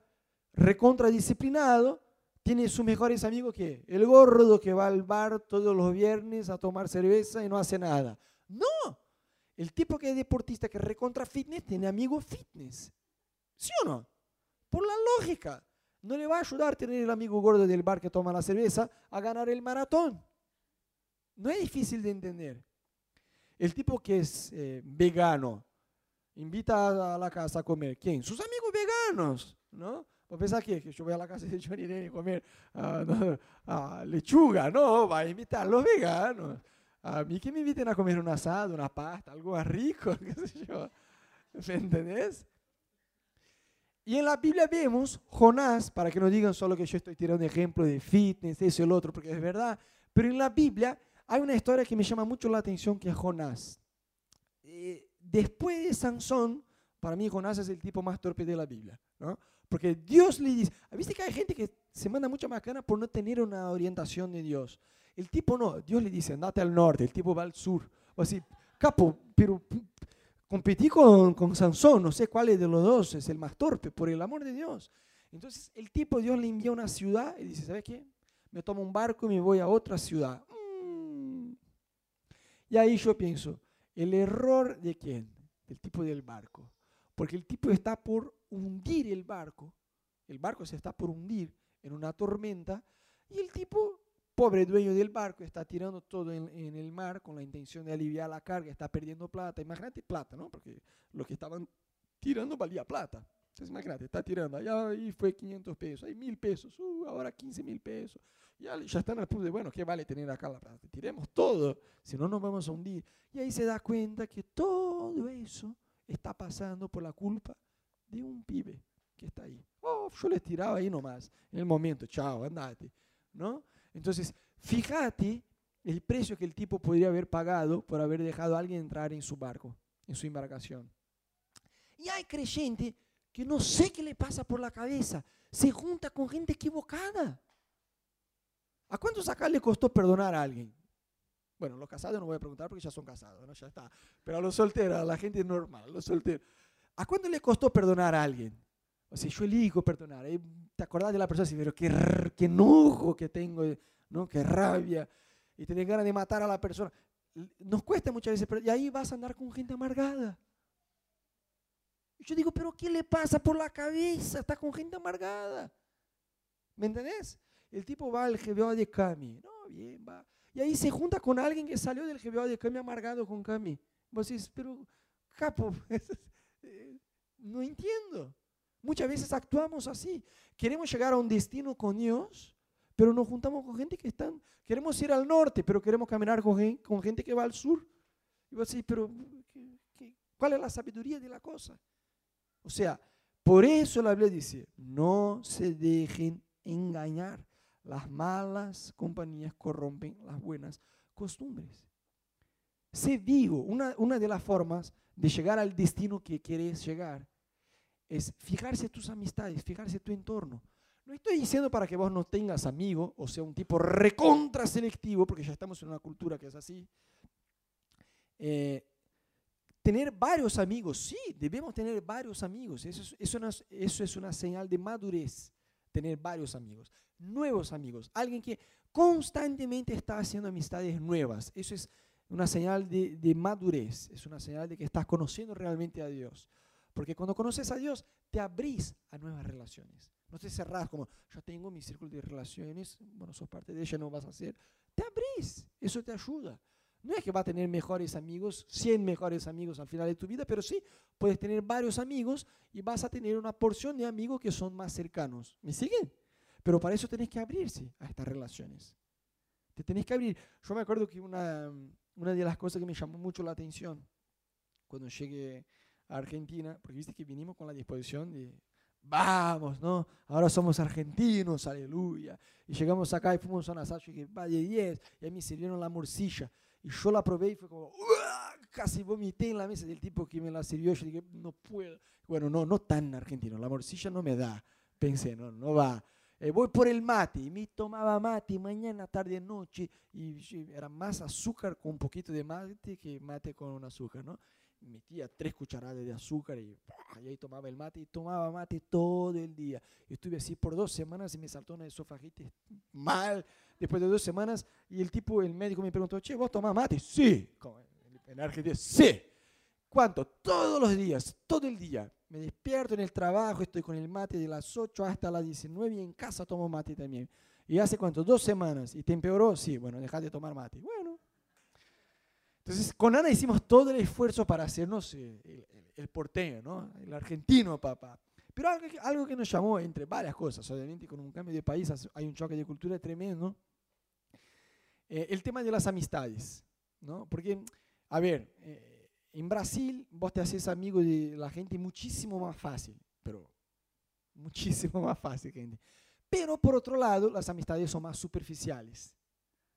recontradisciplinado, tiene sus mejores amigos que el gordo que va al bar todos los viernes a tomar cerveza y no hace nada. No, el tipo que es deportista, que recontra fitness, tiene amigos fitness. ¿Sí o no? Por la lógica. No le va a ayudar tener el amigo gordo del bar que toma la cerveza a ganar el maratón. No es difícil de entender. El tipo que es eh, vegano, invita a la casa a comer. ¿Quién? Sus amigos veganos, ¿no? ¿Vos pensás que, que yo voy a la casa de Johnny Nene a comer uh, lechuga? No, va a invitar a los veganos. A mí que me inviten a comer un asado, una pasta, algo más rico, qué sé yo. ¿Me entendés? Y en la Biblia vemos Jonás, para que no digan solo que yo estoy tirando ejemplos de fitness, eso y el otro, porque es verdad, pero en la Biblia hay una historia que me llama mucho la atención que es Jonás. Eh, después de Sansón, para mí Jonás es el tipo más torpe de la Biblia, ¿no? Porque Dios le dice, ¿viste que hay gente que se manda mucha macana por no tener una orientación de Dios? El tipo no, Dios le dice, andate al norte, el tipo va al sur. O así, capo, pero competí con, con Sansón, no sé cuál de los dos es el más torpe, por el amor de Dios. Entonces el tipo, Dios le envía a una ciudad y dice, ¿sabes qué? Me tomo un barco y me voy a otra ciudad. Mm. Y ahí yo pienso, ¿el error de quién? Del tipo del barco. Porque el tipo está por hundir el barco, el barco se está por hundir en una tormenta y el tipo, pobre dueño del barco, está tirando todo en, el mar con la intención de aliviar la carga, está perdiendo plata. Imagínate plata, ¿no? Porque lo que estaban tirando valía plata. Entonces, imagínate, está tirando, allá ahí fue 500 pesos, hay 1000 pesos, uh, ahora 15 mil pesos. Ya, ya están al punto de, bueno, ¿qué vale tener acá la plata? Tiremos todo, si no nos vamos a hundir. Y ahí se da cuenta que todo eso está pasando por la culpa de un pibe que está ahí. Oh, yo les tiraba ahí nomás, en el momento, chao, andate. ¿No? Entonces, fíjate el precio que el tipo podría haber pagado por haber dejado a alguien entrar en su barco, en su embarcación. Y hay creyente que no sé qué le pasa por la cabeza, se junta con gente equivocada. ¿A cuántos acá le costó perdonar a alguien? Bueno, los casados no voy a preguntar porque ya son casados. Ya está. Pero a los solteros, a la gente normal, a los solteros. ¿A cuánto le costó perdonar a alguien? O sea, yo elijo perdonar. ¿eh? ¿Te acordás de la persona pero qué, qué enojo que tengo, ¿no? qué rabia? Y tenés ganas de matar a la persona. Nos cuesta muchas veces, y ahí vas a andar con gente amargada. Yo digo, pero ¿qué le pasa por la cabeza? Está con gente amargada. ¿Me entendés? El tipo va al GBO de Cami. No, bien, va. Y ahí se junta con alguien que salió del GBO de Cami amargado con Cami. Vos decís, pero, capo, no entiendo. Muchas veces actuamos así. Queremos llegar a un destino con Dios, pero nos juntamos con gente que están, queremos ir al norte, pero queremos caminar con gente, que va al sur. Y vos decís, pero cuál es la sabiduría de la cosa? O sea, por eso la Biblia dice, no se dejen engañar. Las malas compañías corrompen las buenas costumbres. Sé vivo. Una, una de las formas de llegar al destino que quieres llegar es fijarse tus amistades, fijarse tu entorno. No estoy diciendo para que vos no tengas amigos, o sea, un tipo recontra selectivo, porque ya estamos en una cultura que es así. Eh, tener varios amigos, sí, debemos tener varios amigos. Eso es, eso, es una señal de madurez, tener varios amigos, nuevos amigos, alguien que constantemente está haciendo amistades nuevas. Eso es una señal de, de madurez, es una señal de que estás conociendo realmente a Dios. Porque cuando conoces a Dios, te abrís a nuevas relaciones. No te cerrás como, yo tengo mi círculo de relaciones, bueno, sos parte de ella, no vas a hacer. Te abrís, eso te ayuda. No es que vas a tener mejores amigos, 100 mejores amigos al final de tu vida, pero sí puedes tener varios amigos y vas a tener una porción de amigos que son más cercanos. ¿Me siguen? Pero para eso tenés que abrirse a estas relaciones. Te tenés que abrir. Yo me acuerdo que una, una de las cosas que me llamó mucho la atención cuando llegué Argentina, porque viste que vinimos con la disposición de, vamos, ¿no? Ahora somos argentinos, aleluya. Y llegamos acá y fuimos a una sala y dije, vaya 10, y a mí sirvieron la morcilla. Y yo la probé y fue como, casi vomité en la mesa del tipo que me la sirvió. Yo dije, no puedo. Bueno, no, no tan argentino, la morcilla no me da. Pensé, no, no va. Eh, voy por el mate, y me tomaba mate mañana, tarde, noche, y era más azúcar con un poquito de mate que mate con un azúcar, ¿no? Metía tres cucharadas de azúcar y, ahí tomaba el mate y tomaba mate todo el día. Estuve así por dos semanas y me saltó una esofagitis mal después de dos semanas y el tipo, el médico me preguntó, che, ¿vos tomás mate? Sí. en Argentina, sí. ¿Cuánto? Todos los días, todo el día. Me despierto en el trabajo, estoy con el mate de las 8 hasta las 19 y en casa tomo mate también. ¿Y hace cuánto? Dos semanas. ¿Y te empeoró? Sí, bueno, dejad de tomar mate. Bueno, entonces, con Ana hicimos todo el esfuerzo para hacernos eh, el, porteño, ¿no? el argentino, papá. Pero algo, que nos llamó, entre varias cosas, obviamente con un cambio de país hay un choque de cultura tremendo, eh, el tema de las amistades. ¿no? Porque, a ver, eh, en Brasil vos te haces amigo de la gente muchísimo más fácil, pero muchísimo más fácil, gente. Pero por otro lado, las amistades son más superficiales.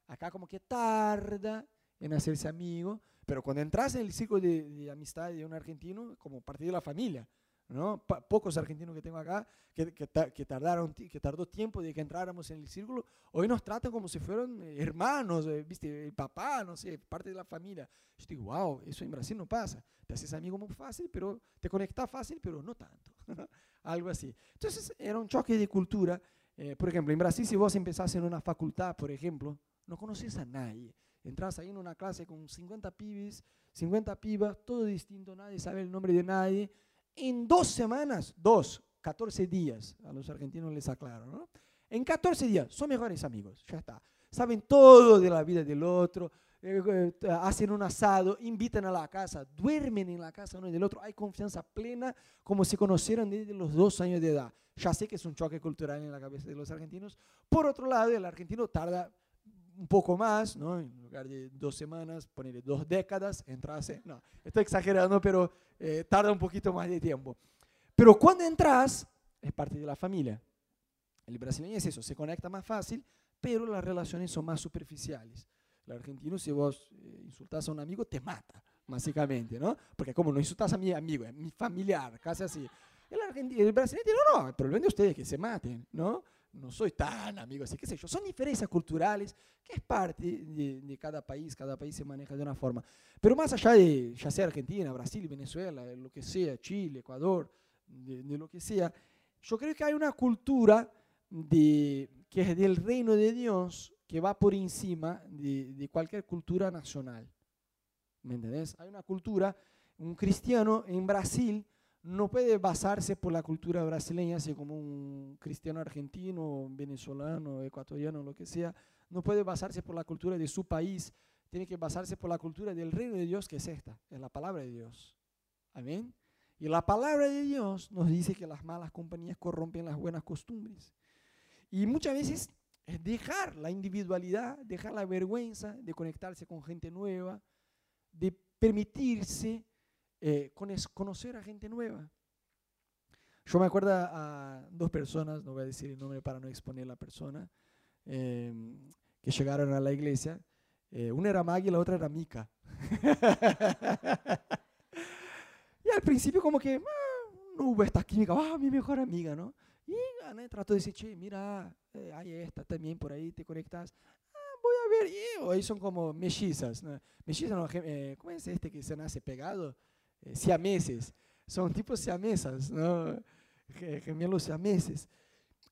Acá como que tarda en hacerse amigo, pero cuando entras en el ciclo de, amistad de un argentino, como parte de la familia, ¿no? pocos argentinos que tengo acá que, que, tardaron, que tardó tiempo de que entráramos en el círculo, hoy nos tratan como si fueran eh, hermanos, eh, ¿viste? El papá, no sé, parte de la familia. Yo digo, wow, eso en Brasil no pasa. Te haces amigo muy fácil, pero te conectas fácil, pero no tanto. Algo así. Entonces era un choque de cultura. Eh, por ejemplo, en Brasil, si vos empezás en una facultad, por ejemplo, no conoces a nadie. Entras ahí en una clase con 50 pibes, 50 pibas, todo distinto, nadie sabe el nombre de nadie. En dos semanas, dos, 14 días, a los argentinos les aclaro, ¿no? En 14 días son mejores amigos, ya está. Saben todo de la vida del otro, eh, eh, hacen un asado, invitan a la casa, duermen en la casa uno del otro, hay confianza plena como si conocieran desde los dos años de edad. Ya sé que es un choque cultural en la cabeza de los argentinos. Por otro lado, el argentino tarda un poco más, ¿no? en lugar de dos semanas, ponerle dos décadas, entrase. No, estoy exagerando, pero eh, tarda un poquito más de tiempo. Pero cuando entras, es parte de la familia. El brasileño es eso, se conecta más fácil, pero las relaciones son más superficiales. El argentino, si vos eh, insultas a un amigo, te mata, básicamente, ¿no? Porque como no insultas a mi amigo, es mi familiar, casi así. El, argentino, el brasileño no, no, el problema de ustedes es que se maten, ¿no? No soy tan amigo así, qué sé yo. Son diferencias culturales que es parte de, cada país, cada país se maneja de una forma. Pero más allá de, ya sea Argentina, Brasil, Venezuela, lo que sea, Chile, Ecuador, de, lo que sea, yo creo que hay una cultura de, que es del reino de Dios que va por encima de, de cualquier cultura nacional. ¿Me entendés? Hay una cultura, un cristiano en Brasil no puede basarse por la cultura brasileña, así como un cristiano argentino, venezolano, ecuatoriano, lo que sea, no puede basarse por la cultura de su país, tiene que basarse por la cultura del reino de Dios, que es esta, es la palabra de Dios. Amén. Y la palabra de Dios nos dice que las malas compañías corrompen las buenas costumbres. Y muchas veces es dejar la individualidad, dejar la vergüenza de conectarse con gente nueva, de permitirse eh, conocer a gente nueva. Yo me acuerdo a dos personas, no voy a decir el nombre para no exponer la persona, em, que llegaron a la iglesia. Eh, una era Maggie y la otra era Mika. y al principio como que ah, no hubo esta química, ah, mi mejor amiga, ¿no? Y Ana trató de decir, che, mira, eh, hay esta también por ahí, te conectas. Ah, voy a ver, y hoy son como mellizas. ¿no? Mellizas, no, ¿cómo es este que se nace pegado? Eh, siameses, son tipos siamesas, ¿no? gemelos siameses.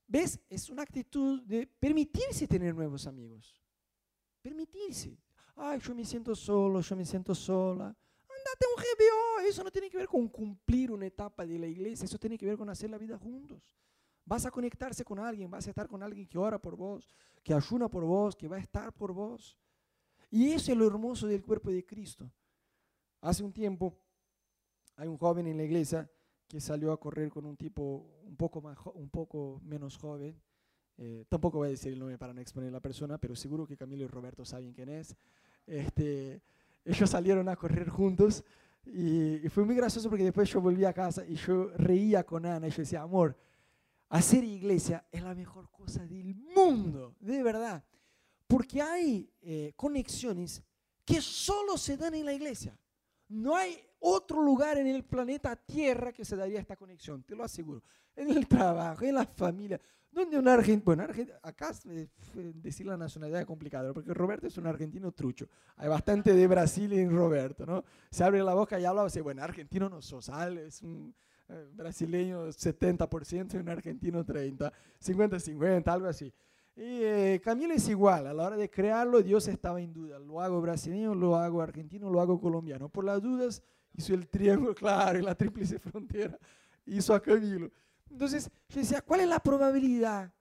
¿Ves? Es una actitud de permitirse tener nuevos amigos. Permitirse. Ay, yo me siento solo, yo me siento sola. Andate un GBO. Eso no tiene que ver con cumplir una etapa de la iglesia, eso tiene que ver con hacer la vida juntos. Vas a conectarse con alguien, vas a estar con alguien que ora por vos, que ayuna por vos, que va a estar por vos. Y eso es lo hermoso del cuerpo de Cristo. Hace un tiempo hay un joven en la iglesia que salió a correr con un tipo un poco, más, un poco menos joven. Eh, tampoco voy a decir el nombre para no exponer a la persona, pero seguro que Camilo y Roberto saben quién es. Este, ellos salieron a correr juntos y, fue muy gracioso porque después yo volví a casa y yo reía con Ana y yo decía, amor, hacer iglesia es la mejor cosa del mundo, de verdad. Porque hay eh, conexiones que solo se dan en la iglesia. No hay otro lugar en el planeta Tierra que se daría esta conexión, te lo aseguro. En el trabajo, en la familia. ¿Dónde un argentino? Bueno, acá decir la nacionalidad es complicado, porque Roberto es un argentino trucho. Hay bastante de Brasil en Roberto, ¿no? Se abre la boca y habla, dice, bueno, argentino no sos, es un eh, brasileño 70% y un argentino 30%, 50-50, algo así. Y eh, Camilo es igual, a la hora de crearlo Dios estaba en duda, lo hago brasileño, lo hago argentino, lo hago colombiano. Por las dudas hizo el triángulo claro y la tríplice frontera, hizo a Camilo. Entonces yo decía, ¿cuál es la probabilidad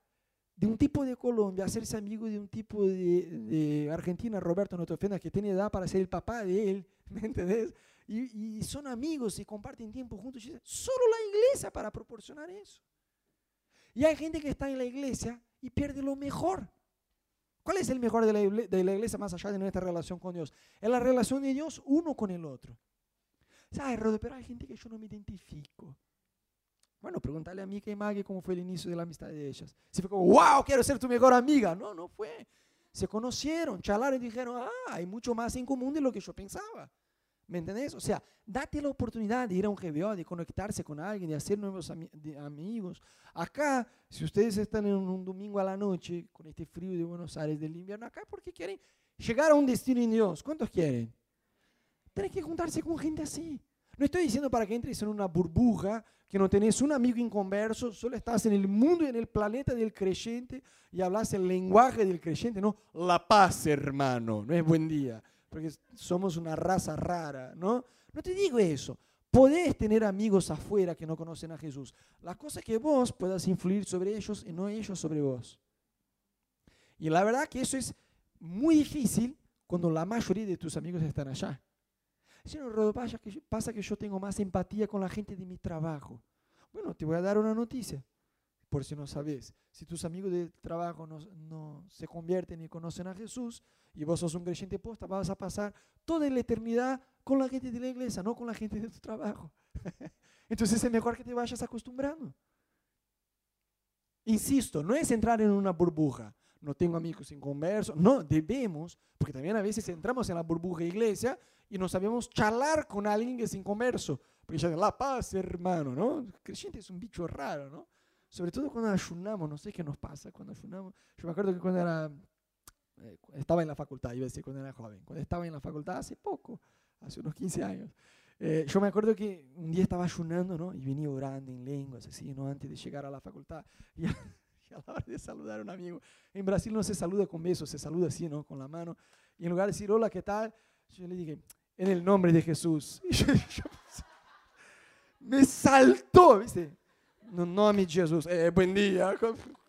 de un tipo de Colombia hacerse amigo de un tipo de, Argentina, Roberto, no te ofendas, que tiene edad para ser el papá de él, ¿me entendés? Y, son amigos y comparten tiempo juntos. Solo la iglesia para proporcionar eso. Y hay gente que está en la iglesia y pierde lo mejor. ¿Cuál es el mejor de la, de la iglesia más allá de nuestra relación con Dios? Es la relación de Dios uno con el otro. ¿Sabes, Rodo? Pero hay gente que yo no me identifico. Bueno, pregúntale a Mika y Maggie cómo fue el inicio de la amistad de ellas. Si fue como, wow, quiero ser tu mejor amiga. No, no fue. Se conocieron, charlaron y dijeron, ah, hay mucho más en común de lo que yo pensaba. ¿Me entendés? O sea, date la oportunidad de ir a un GBO, de conectarse con alguien, de hacer nuevos amigos. Acá, si ustedes están en un domingo a la noche, con este frío de Buenos Aires del invierno, acá porque quieren llegar a un destino en Dios. ¿Cuántos quieren? Tienen que juntarse con gente así. No estoy diciendo para que entres en una burbuja, que no tenés un amigo inconverso, solo estás en el mundo y en el planeta del creyente y hablas el lenguaje del creyente, no, la paz, hermano, no es buen día, porque somos una raza rara, ¿no? No te digo eso. Podés tener amigos afuera que no conocen a Jesús. La cosa es que vos puedas influir sobre ellos y no ellos sobre vos. Y la verdad que eso es muy difícil cuando la mayoría de tus amigos están allá. Señor Rodo, pasa que, pasa que yo tengo más empatía con la gente de mi trabajo. Bueno, te voy a dar una noticia, por si no sabes. Si tus amigos de trabajo no, no se convierten y conocen a Jesús, y vos sos un creyente posta, vas a pasar toda la eternidad con la gente de la iglesia, no con la gente de tu trabajo. Entonces es mejor que te vayas acostumbrando. Insisto, no es entrar en una burbuja. No tengo amigos sin converso. No, debemos, porque también a veces entramos en la burbuja iglesia y no sabemos charlar con alguien que es inconverso. Porque ya la paz, hermano, ¿no? El creyente es un bicho raro, ¿no? Sobre todo cuando ayunamos, no sé qué nos pasa cuando ayunamos. Yo me acuerdo que cuando era, eh, estaba en la facultad, iba a decir cuando era joven, cuando estaba en la facultad hace poco, hace unos 15 años, eh, yo me acuerdo que un día estaba ayunando, ¿no? Y venía orando en lenguas, así, ¿no? Antes de llegar a la facultad. Y a, y a la hora de saludar a un amigo, en Brasil no se saluda con besos, se saluda así, ¿no? Con la mano. Y en lugar de decir, hola, ¿qué tal? Yo le dije, en el nombre de Jesús. Me saltó, ¿viste? No nome de Jesús, eh, buen día,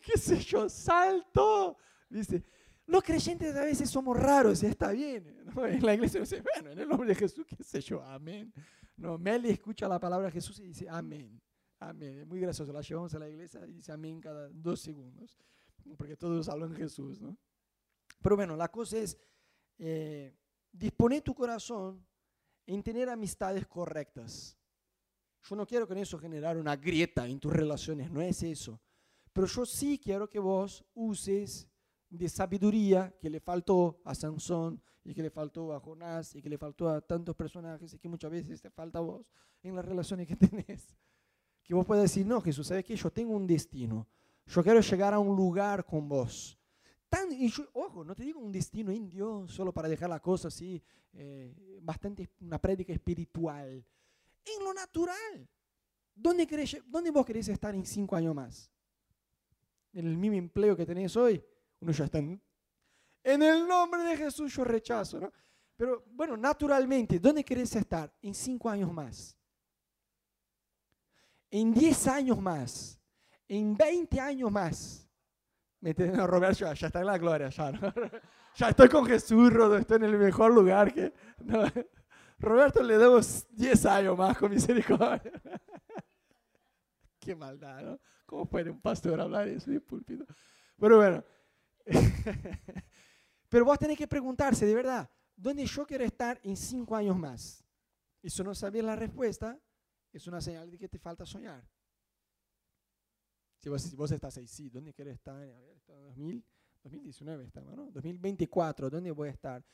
qué sé yo, saltó, ¿viste? Los creyentes a veces somos raros y está bien. En la iglesia dice, bueno, en el nombre de Jesús, qué sé yo, amén. No, Meli escucha la palabra de Jesús y dice, amén, amén. Es muy gracioso, la llevamos a la iglesia y dice amén cada dos segundos, porque todos hablan Jesús, ¿no? Pero bueno, la cosa es, eh, dispone tu corazón en tener amistades correctas. Yo no quiero con eso generar una grieta en tus relaciones, no es eso. Pero yo sí quiero que vos uses de sabiduría que le faltó a Sansón y que le faltó a Jonás y que le faltó a tantos personajes y que muchas veces te falta a vos en las relaciones que tenés. Que vos puedas decir, no, Jesús, ¿sabes qué? Yo tengo un destino. Yo quiero llegar a un lugar con vos ojo, no te digo un destino indio solo para dejar la cosa así, eh, bastante una prédica espiritual. En lo natural. ¿Dónde, ¿Dónde vos querés estar en cinco años más? ¿En el mismo empleo que tenés hoy? Uno ya está en, en el nombre de Jesús yo rechazo, ¿no? Pero bueno, naturalmente, ¿dónde querés estar en cinco años más? En diez años más, en veinte años más. Me no, Roberto ya, está en la gloria, ya, ya estoy con Jesús, Rodo, estoy en el mejor lugar que... Roberto le damos 10 años más con misericordia. Qué maldad, ¿no? ¿Cómo puede un pastor hablar eso en púlpito? Pero bueno, pero vos tenés que preguntarse, de verdad, ¿dónde yo quiero estar en 5 años más? Y si no sabes la respuesta, es una señal de que te falta soñar. Si vos, estás ahí, sí, ¿dónde quieres estar? A ver, 2019 estamos, ¿no? 2024, ¿dónde voy a estar?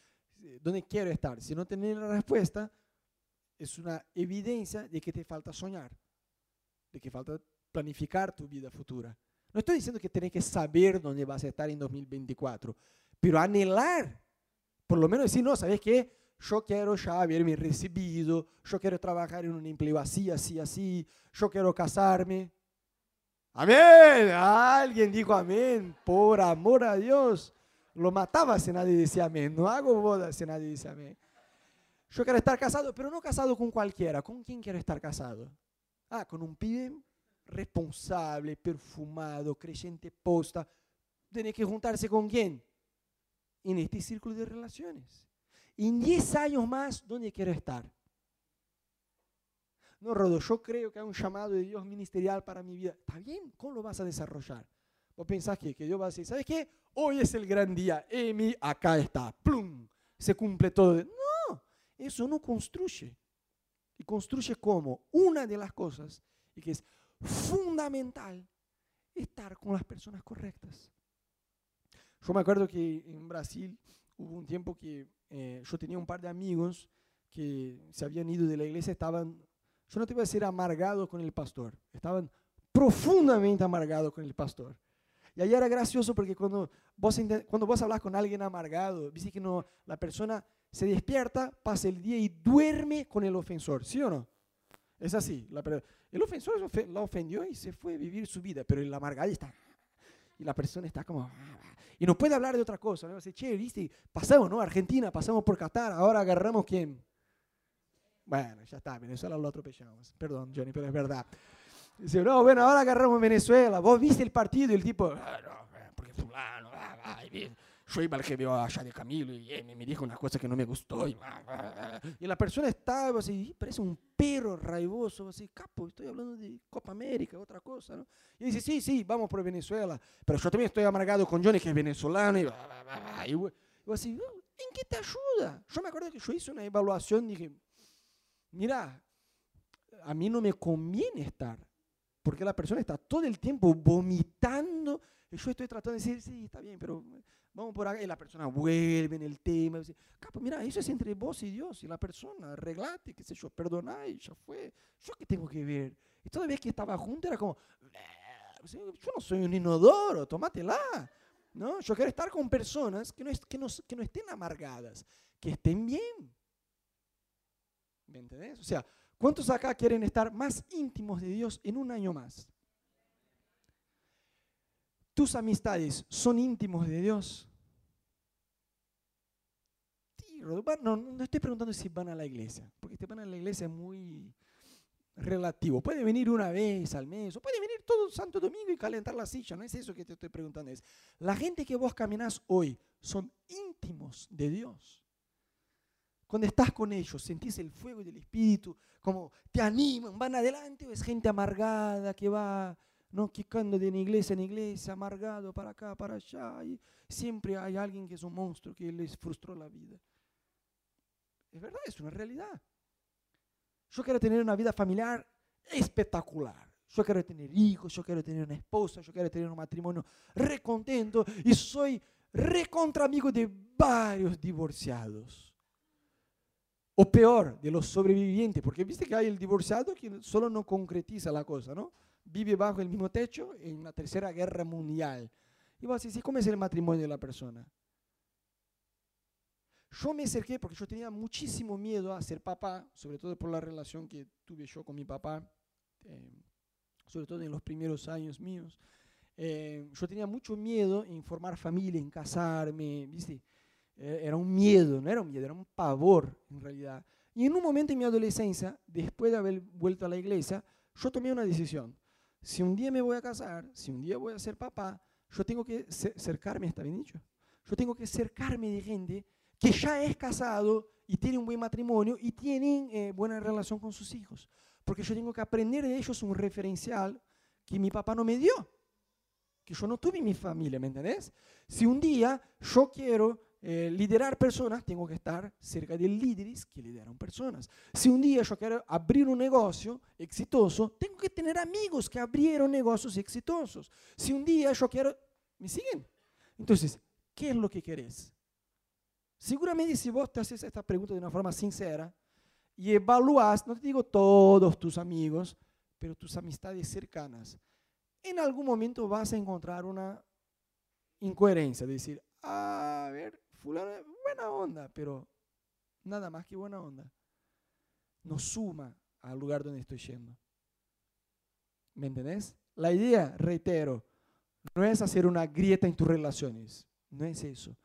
¿Dónde quiero estar? Si no tenés la respuesta, es una evidencia de que te falta soñar, de que falta planificar tu vida futura. No estoy diciendo que tenés que saber dónde vas a estar en 2024, pero anhelar, por lo menos decir, no, ¿sabes qué? Yo quiero ya haberme recibido, yo quiero trabajar en un empleo así, así, así, yo quiero casarme. Amén. Alguien dijo amén. Por amor a Dios. Lo mataba si nadie decía amén. No hago boda si nadie dice amén. Yo quiero estar casado, pero no casado con cualquiera. ¿Con quién quiero estar casado? Ah, con un pibe responsable, perfumado, creyente posta. Tiene que juntarse con quién? En este círculo de relaciones. En 10 años más, ¿dónde quiero estar? No, Rodo, yo creo que hay un llamado de Dios ministerial para mi vida. ¿Está bien? ¿Cómo lo vas a desarrollar? ¿Vos pensás que, que Dios va a decir, ¿sabes qué? Hoy es el gran día. Emi, acá está. ¡Plum! Se cumple todo. No, eso no construye. ¿Y construye como Una de las cosas, y que es fundamental, estar con las personas correctas. Yo me acuerdo que en Brasil hubo un tiempo que eh, yo tenía un par de amigos que se habían ido de la iglesia, estaban, yo no te voy a decir amargados con el pastor, estaban profundamente amargados con el pastor. Y ahí era gracioso porque cuando vos, cuando vos hablas con alguien amargado, dice que no, la persona se despierta, pasa el día y duerme con el ofensor, ¿sí o no? Es así. La, el ofensor la ofendió y se fue a vivir su vida, pero el amargado está. Y la persona está como. Y no puede hablar de otra cosa. ¿no? Dice, che, viste, pasamos, ¿no? Argentina, pasamos por Qatar, ahora agarramos quién. Bueno, ya está, Venezuela lo atropellamos. Perdón, Johnny, pero es verdad. Dice, no, bueno, ahora agarramos Venezuela. Vos viste el partido y el tipo, ah, no, porque fulano, ah, ah, iba al que veo allá de Camilo y eh, me dijo una cosa que no me gustó. Y, y la persona estaba así, parece un perro raivoso, así, capo, estoy hablando de Copa América, otra cosa, ¿no? Y dice, sí, sí, vamos por Venezuela, pero yo también estoy amargado con Johnny, que es venezolano. Y, y yo así, ¿en qué te ayuda? Yo me acuerdo que yo hice una evaluación y dije, mira, a mí no me conviene estar, porque la persona está todo el tiempo vomitando y yo estoy tratando de decir, sí, está bien, pero vamos por acá, y la persona vuelve en el tema, capo, mira, eso es entre vos y Dios, y la persona, arreglate, qué sé yo, perdoná, y ya fue, yo qué tengo que ver. Y toda vez que estaba junto era como, yo no soy un inodoro, tómatela. ¿no? Yo quiero estar con personas que, no, que no estén amargadas, que estén bien. ¿Me entendés? O sea, ¿cuántos acá quieren estar más íntimos de Dios en un año más? ¿Tus amistades son íntimos de Dios? no, no estoy preguntando si van a la iglesia, porque si van a la iglesia es muy relativo. Puede venir una vez al mes, o puede venir todo Santo Domingo y calentar la silla, no es eso que te estoy preguntando. Es, la gente que vos caminás hoy son íntimos de Dios. Cuando estás con ellos, sentís el fuego del Espíritu, como te animan, van adelante, o es gente amargada que va no quicando de iglesia en iglesia, amargado para acá, para allá, y siempre hay alguien que es un monstruo que les frustró la vida. Es verdad, es una realidad. Yo quiero tener una vida familiar espectacular. Yo quiero tener hijos, yo quiero tener una esposa, yo quiero tener un matrimonio recontento y soy recontra amigo de varios divorciados. O peor, de los sobrevivientes, porque viste que hay el divorciado que solo no concretiza la cosa, ¿no? Vive bajo el mismo techo en la tercera guerra mundial. Y vos decís, ¿cómo es el matrimonio de la persona? Yo me acerqué porque yo tenía muchísimo miedo a ser papá, sobre todo por la relación que tuve yo con mi papá, eh, sobre todo en los primeros años míos. Eh, yo tenía mucho miedo en formar familia, en casarme, ¿viste? Eh, era un miedo, no era un miedo, era un pavor en realidad. Y en un momento en mi adolescencia, después de haber vuelto a la iglesia, yo tomé una decisión. Si un día me voy a casar, si un día voy a ser papá, yo tengo que cercarme, está bien dicho, yo tengo que cercarme de gente que ya es casado y tiene un buen matrimonio y tienen eh, buena relación con sus hijos. Porque yo tengo que aprender de ellos un referencial que mi papá no me dio, que yo no tuve en mi familia, ¿me entendés? Si un día yo quiero eh, liderar personas, tengo que estar cerca de líderes que lideran personas. Si un día yo quiero abrir un negocio exitoso, tengo que tener amigos que abrieron negocios exitosos. Si un día yo quiero... ¿Me siguen? Entonces, ¿qué es lo que querés? Seguramente si vos te haces esta pregunta de una forma sincera y evaluás, no te digo todos tus amigos, pero tus amistades cercanas, en algún momento vas a encontrar una incoherencia, de decir, a ver, fulano es buena onda, pero nada más que buena onda. No suma al lugar donde estoy yendo. ¿Me entendés? La idea, reitero, no es hacer una grieta en tus relaciones, no es eso,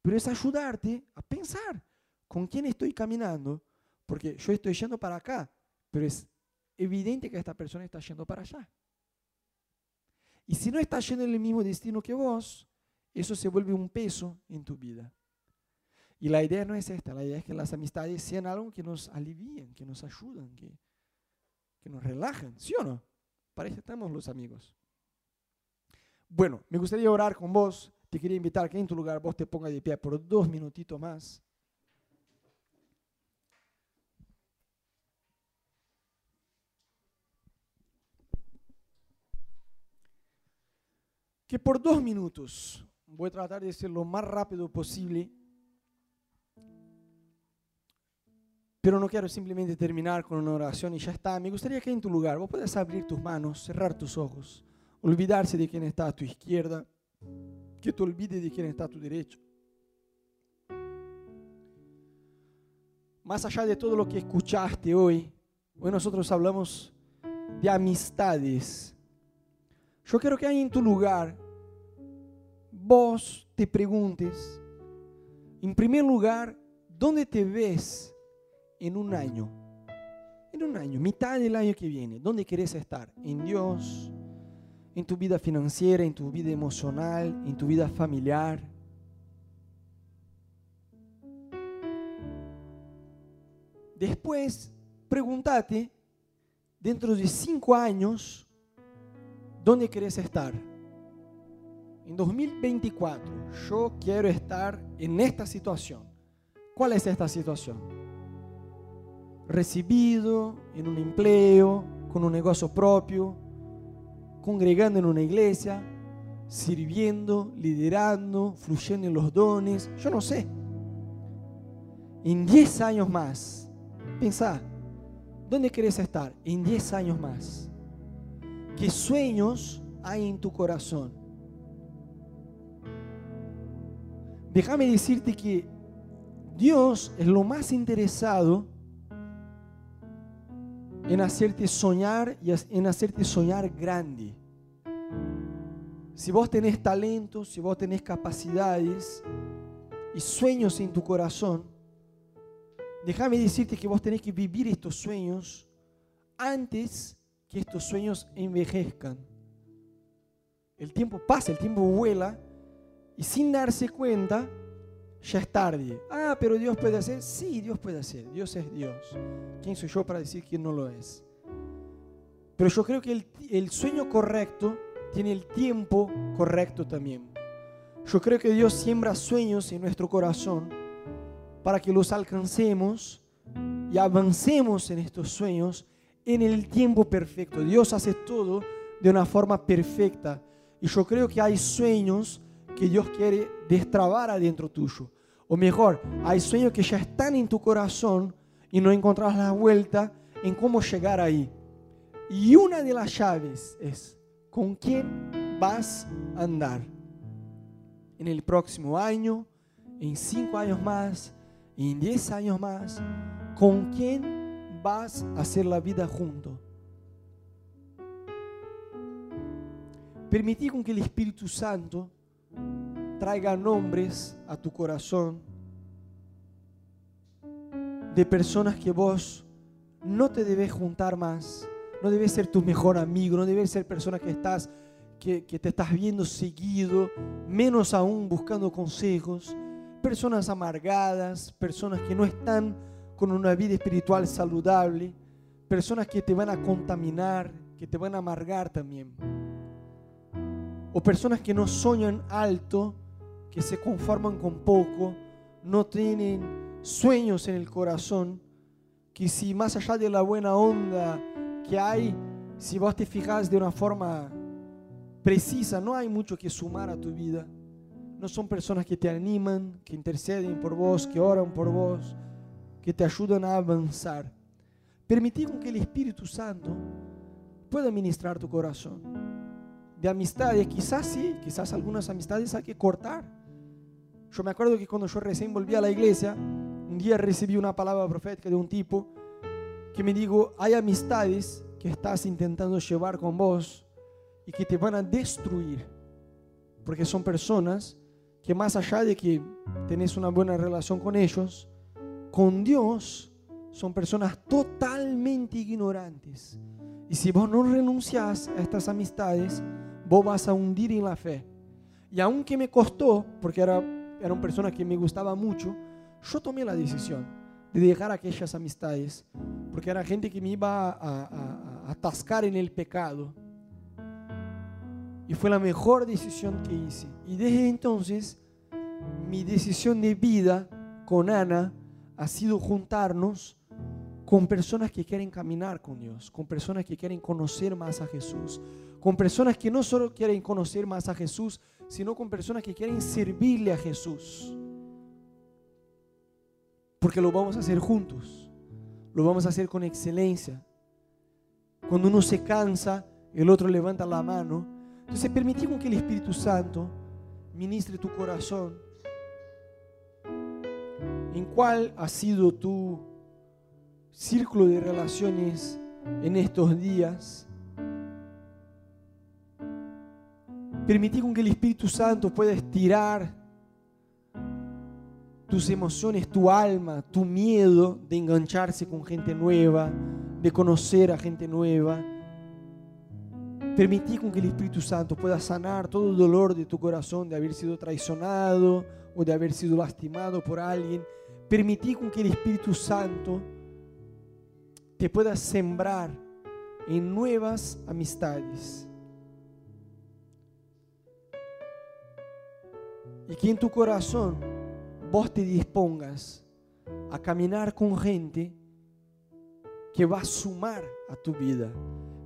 pero es ayudarte a pensar con quién estoy caminando, porque yo estoy yendo para acá, pero es evidente que esta persona está yendo para allá. Y si no está yendo en el mismo destino que vos, eso se vuelve un peso en tu vida. Y la idea no es esta, la idea es que las amistades sean algo que nos alivien, que nos ayudan, que, que nos relajan, ¿sí o no? Para eso estamos los amigos. Bueno, me gustaría orar con vos. Te quería invitar que en tu lugar vos te pongas de pie por dos minutitos más. Que por dos minutos, voy a tratar de ser lo más rápido posible, pero no quiero simplemente terminar con una oración y ya está. Me gustaría que en tu lugar vos puedas abrir tus manos, cerrar tus ojos olvidarse de quién está a tu izquierda, que te olvides de quién está a tu derecho. Más allá de todo lo que escuchaste hoy, hoy nosotros hablamos de amistades. Yo quiero que ahí en tu lugar vos te preguntes, en primer lugar, ¿dónde te ves en un año? En un año, mitad del año que viene, ¿dónde querés estar? ¿En Dios? en tu vida financiera, en tu vida emocional, en tu vida familiar. Después, pregúntate, dentro de cinco años, ¿dónde quieres estar? En 2024, yo quiero estar en esta situación. ¿Cuál es esta situación? Recibido en un empleo, con un negocio propio, congregando en una iglesia, sirviendo, liderando, fluyendo en los dones, yo no sé. En 10 años más, pensá, ¿dónde querés estar? En 10 años más. ¿Qué sueños hay en tu corazón? Déjame decirte que Dios es lo más interesado en hacerte soñar y en hacerte soñar grande. Si vos tenés talentos, si vos tenés capacidades y sueños en tu corazón, déjame decirte que vos tenés que vivir estos sueños antes que estos sueños envejezcan. El tiempo pasa, el tiempo vuela y sin darse cuenta, ya es tarde. Ah, pero Dios puede hacer. Sí, Dios puede hacer. Dios es Dios. ¿Quién soy yo para decir que no lo es? Pero yo creo que el, sueño correcto tiene el tiempo correcto también. Yo creo que Dios siembra sueños en nuestro corazón para que los alcancemos y avancemos en estos sueños en el tiempo perfecto. Dios hace todo de una forma perfecta. Y yo creo que hay sueños que Dios quiere destrabar adentro tuyo. O mejor, hay sueños que ya están en tu corazón y no encontrás la vuelta en cómo llegar ahí. Y una de las llaves es con quién vas a andar en el próximo año, en cinco años más, en diez años más, con quién vas a hacer la vida junto. Permití con que el Espíritu Santo traiga nombres a tu corazón de personas que vos no te debes juntar más, no debes ser tu mejor amigo, no debes ser personas que estás que, que te estás viendo seguido, menos aún buscando consejos, personas amargadas, personas que no están con una vida espiritual saludable, personas que te van a contaminar, que te van a amargar también. O personas que no sueñan alto, que se conforman con poco, no tienen sueños en el corazón, que si más allá de la buena onda que hay, si vos te fijas de una forma precisa, no hay mucho que sumar a tu vida. No son personas que te animan, que interceden por vos, que oran por vos, que te ayudan a avanzar. Permití que el Espíritu Santo pueda ministrar tu corazón. de amistades, quizás sí, quizás algunas amistades hay que cortar. Yo me acuerdo que cuando yo recién volví a la iglesia, un día recibí una palabra profética de un tipo que me dijo, hay amistades que estás intentando llevar con vos y que te van a destruir. Porque son personas que más allá de que tenés una buena relación con ellos, con Dios son personas totalmente ignorantes. Y si vos no renuncias a estas amistades, vos vas a hundir en la fe. Y aunque me costó, porque era, eran personas que me gustaba mucho, yo tomé la decisión de dejar aquellas amistades, porque era gente que me iba a, a, a atascar en el pecado. Y fue la mejor decisión que hice. Y desde entonces, mi decisión de vida con Ana ha sido juntarnos con personas que quieren caminar con Dios, con personas que quieren conocer más a Jesús, con personas que no solo quieren conocer más a Jesús, sino con personas que quieren servirle a Jesús. Porque lo vamos a hacer juntos, lo vamos a hacer con excelencia. Cuando uno se cansa, el otro levanta la mano. Entonces permití que el Espíritu Santo ministre tu corazón. ¿En cuál ha sido tu círculo de relaciones en estos días? Permití con que el Espíritu Santo pueda estirar tus emociones, tu alma, tu miedo de engancharse con gente nueva, de conocer a gente nueva. Permití con que el Espíritu Santo pueda sanar todo el dolor de tu corazón de haber sido traicionado o de haber sido lastimado por alguien. Permití con que el Espíritu Santo te pueda sembrar en nuevas amistades. Y que en tu corazón vos te dispongas a caminar con gente que va a sumar a tu vida.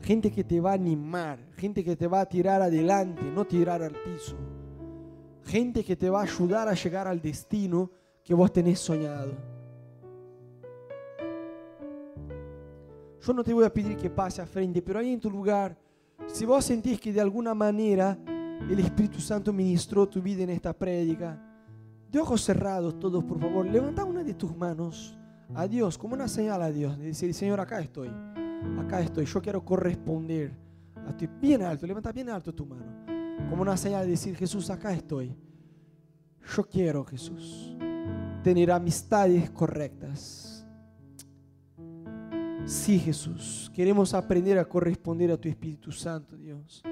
Gente que te va a animar, gente que te va a tirar adelante, no tirar al piso. Gente que te va a ayudar a llegar al destino que vos tenés soñado. Yo no te voy a pedir que pase a frente, pero ahí en tu lugar, si vos sentís que de alguna manera el Espíritu Santo ministró tu vida en esta prédica, de ojos cerrados todos, por favor, levanta una de tus manos a Dios, como una señal a Dios, de decir, Señor, acá estoy, acá estoy, yo quiero corresponder a ti, bien alto, levanta bien alto tu mano, como una señal de decir, Jesús, acá estoy, yo quiero, Jesús, tener amistades correctas. Sí, Jesús, queremos aprender a corresponder a tu Espíritu Santo, Dios.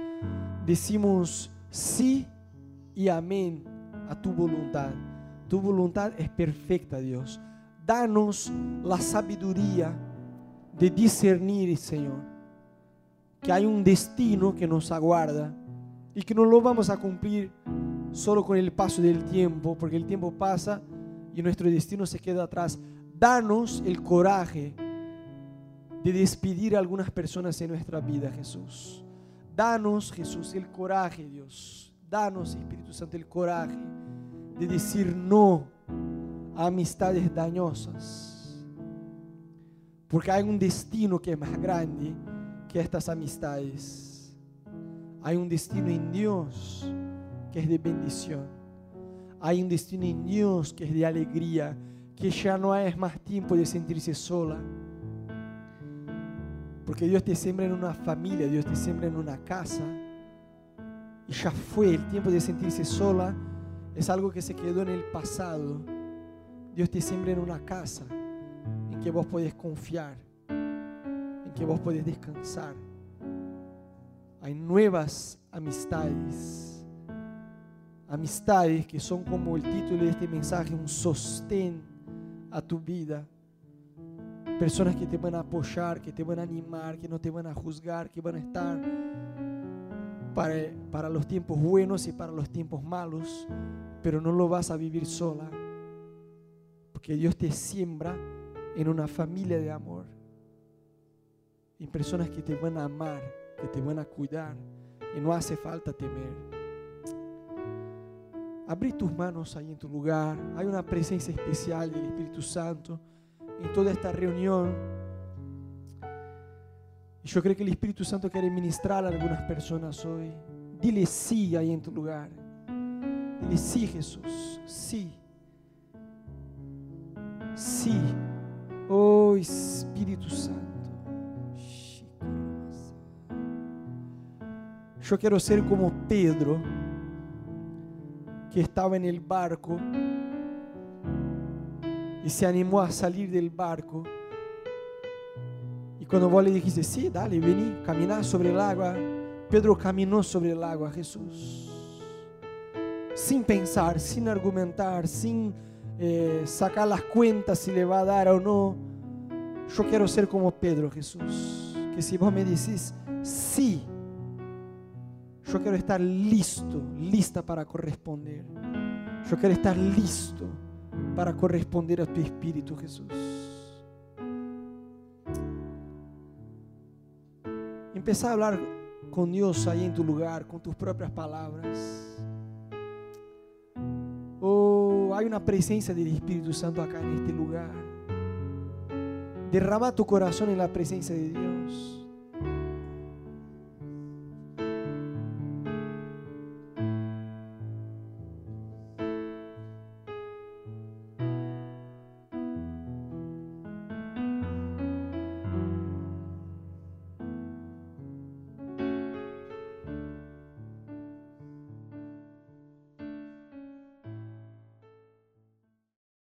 Decimos sí y amén a tu voluntad. Tu voluntad es perfecta, Dios. Danos la sabiduría de discernir, Señor, que hay un destino que nos aguarda y que no lo vamos a cumplir solo con el paso del tiempo, porque el tiempo pasa y nuestro destino se queda atrás. Danos el coraje de despedir a algunas personas en nuestra vida, Jesús. Danos, Jesús, el coraje, Dios. Danos, Espíritu Santo, el coraje de decir no a amistades dañosas. Porque hay un destino que es más grande que estas amistades. Hay un destino en Dios que es de bendición. Hay un destino en Dios que es de alegría, que ya no es más tiempo de sentirse sola. Porque Dios te siembra en una familia, Dios te siembra en una casa. Y ya fue el tiempo de sentirse sola. Es algo que se quedó en el pasado. Dios te siembra en una casa en que vos podés confiar, en que vos podés descansar. Hay nuevas amistades. Amistades que son como el título de este mensaje, un sostén a tu vida personas que te van a apoyar, que te van a animar, que no te van a juzgar, que van a estar para, para los tiempos buenos y para los tiempos malos, pero no lo vas a vivir sola, porque Dios te siembra en una familia de amor, en personas que te van a amar, que te van a cuidar, y no hace falta temer. Abrí tus manos ahí en tu lugar. Hay una presencia especial del Espíritu Santo en toda esta reunión. Y yo creo que el Espíritu Santo quiere ministrar a algunas personas hoy. Dile sí ahí en tu lugar. Dile sí, Jesús. Sí. Sí. Oh Espíritu Santo. Yo quiero ser como Pedro, que estaba en el barco y se animó a salir del barco. Y cuando vos le dijiste, sí, dale, vení, caminar sobre el agua, Pedro caminó sobre el agua, Jesús. Sin pensar, sin argumentar, sin eh, sacar las cuentas si le va a dar o no. Yo quiero ser como Pedro, Jesús. Que si vos me decís, sí, yo quiero estar listo, lista para corresponder. Yo quiero estar listo para corresponder a tu Espíritu, Jesús. Empezar a hablar con Dios ahí en tu lugar, con tus propias palabras. Oh, hay una presencia del Espíritu Santo acá en este lugar. Derrama tu corazón en la presencia de Dios.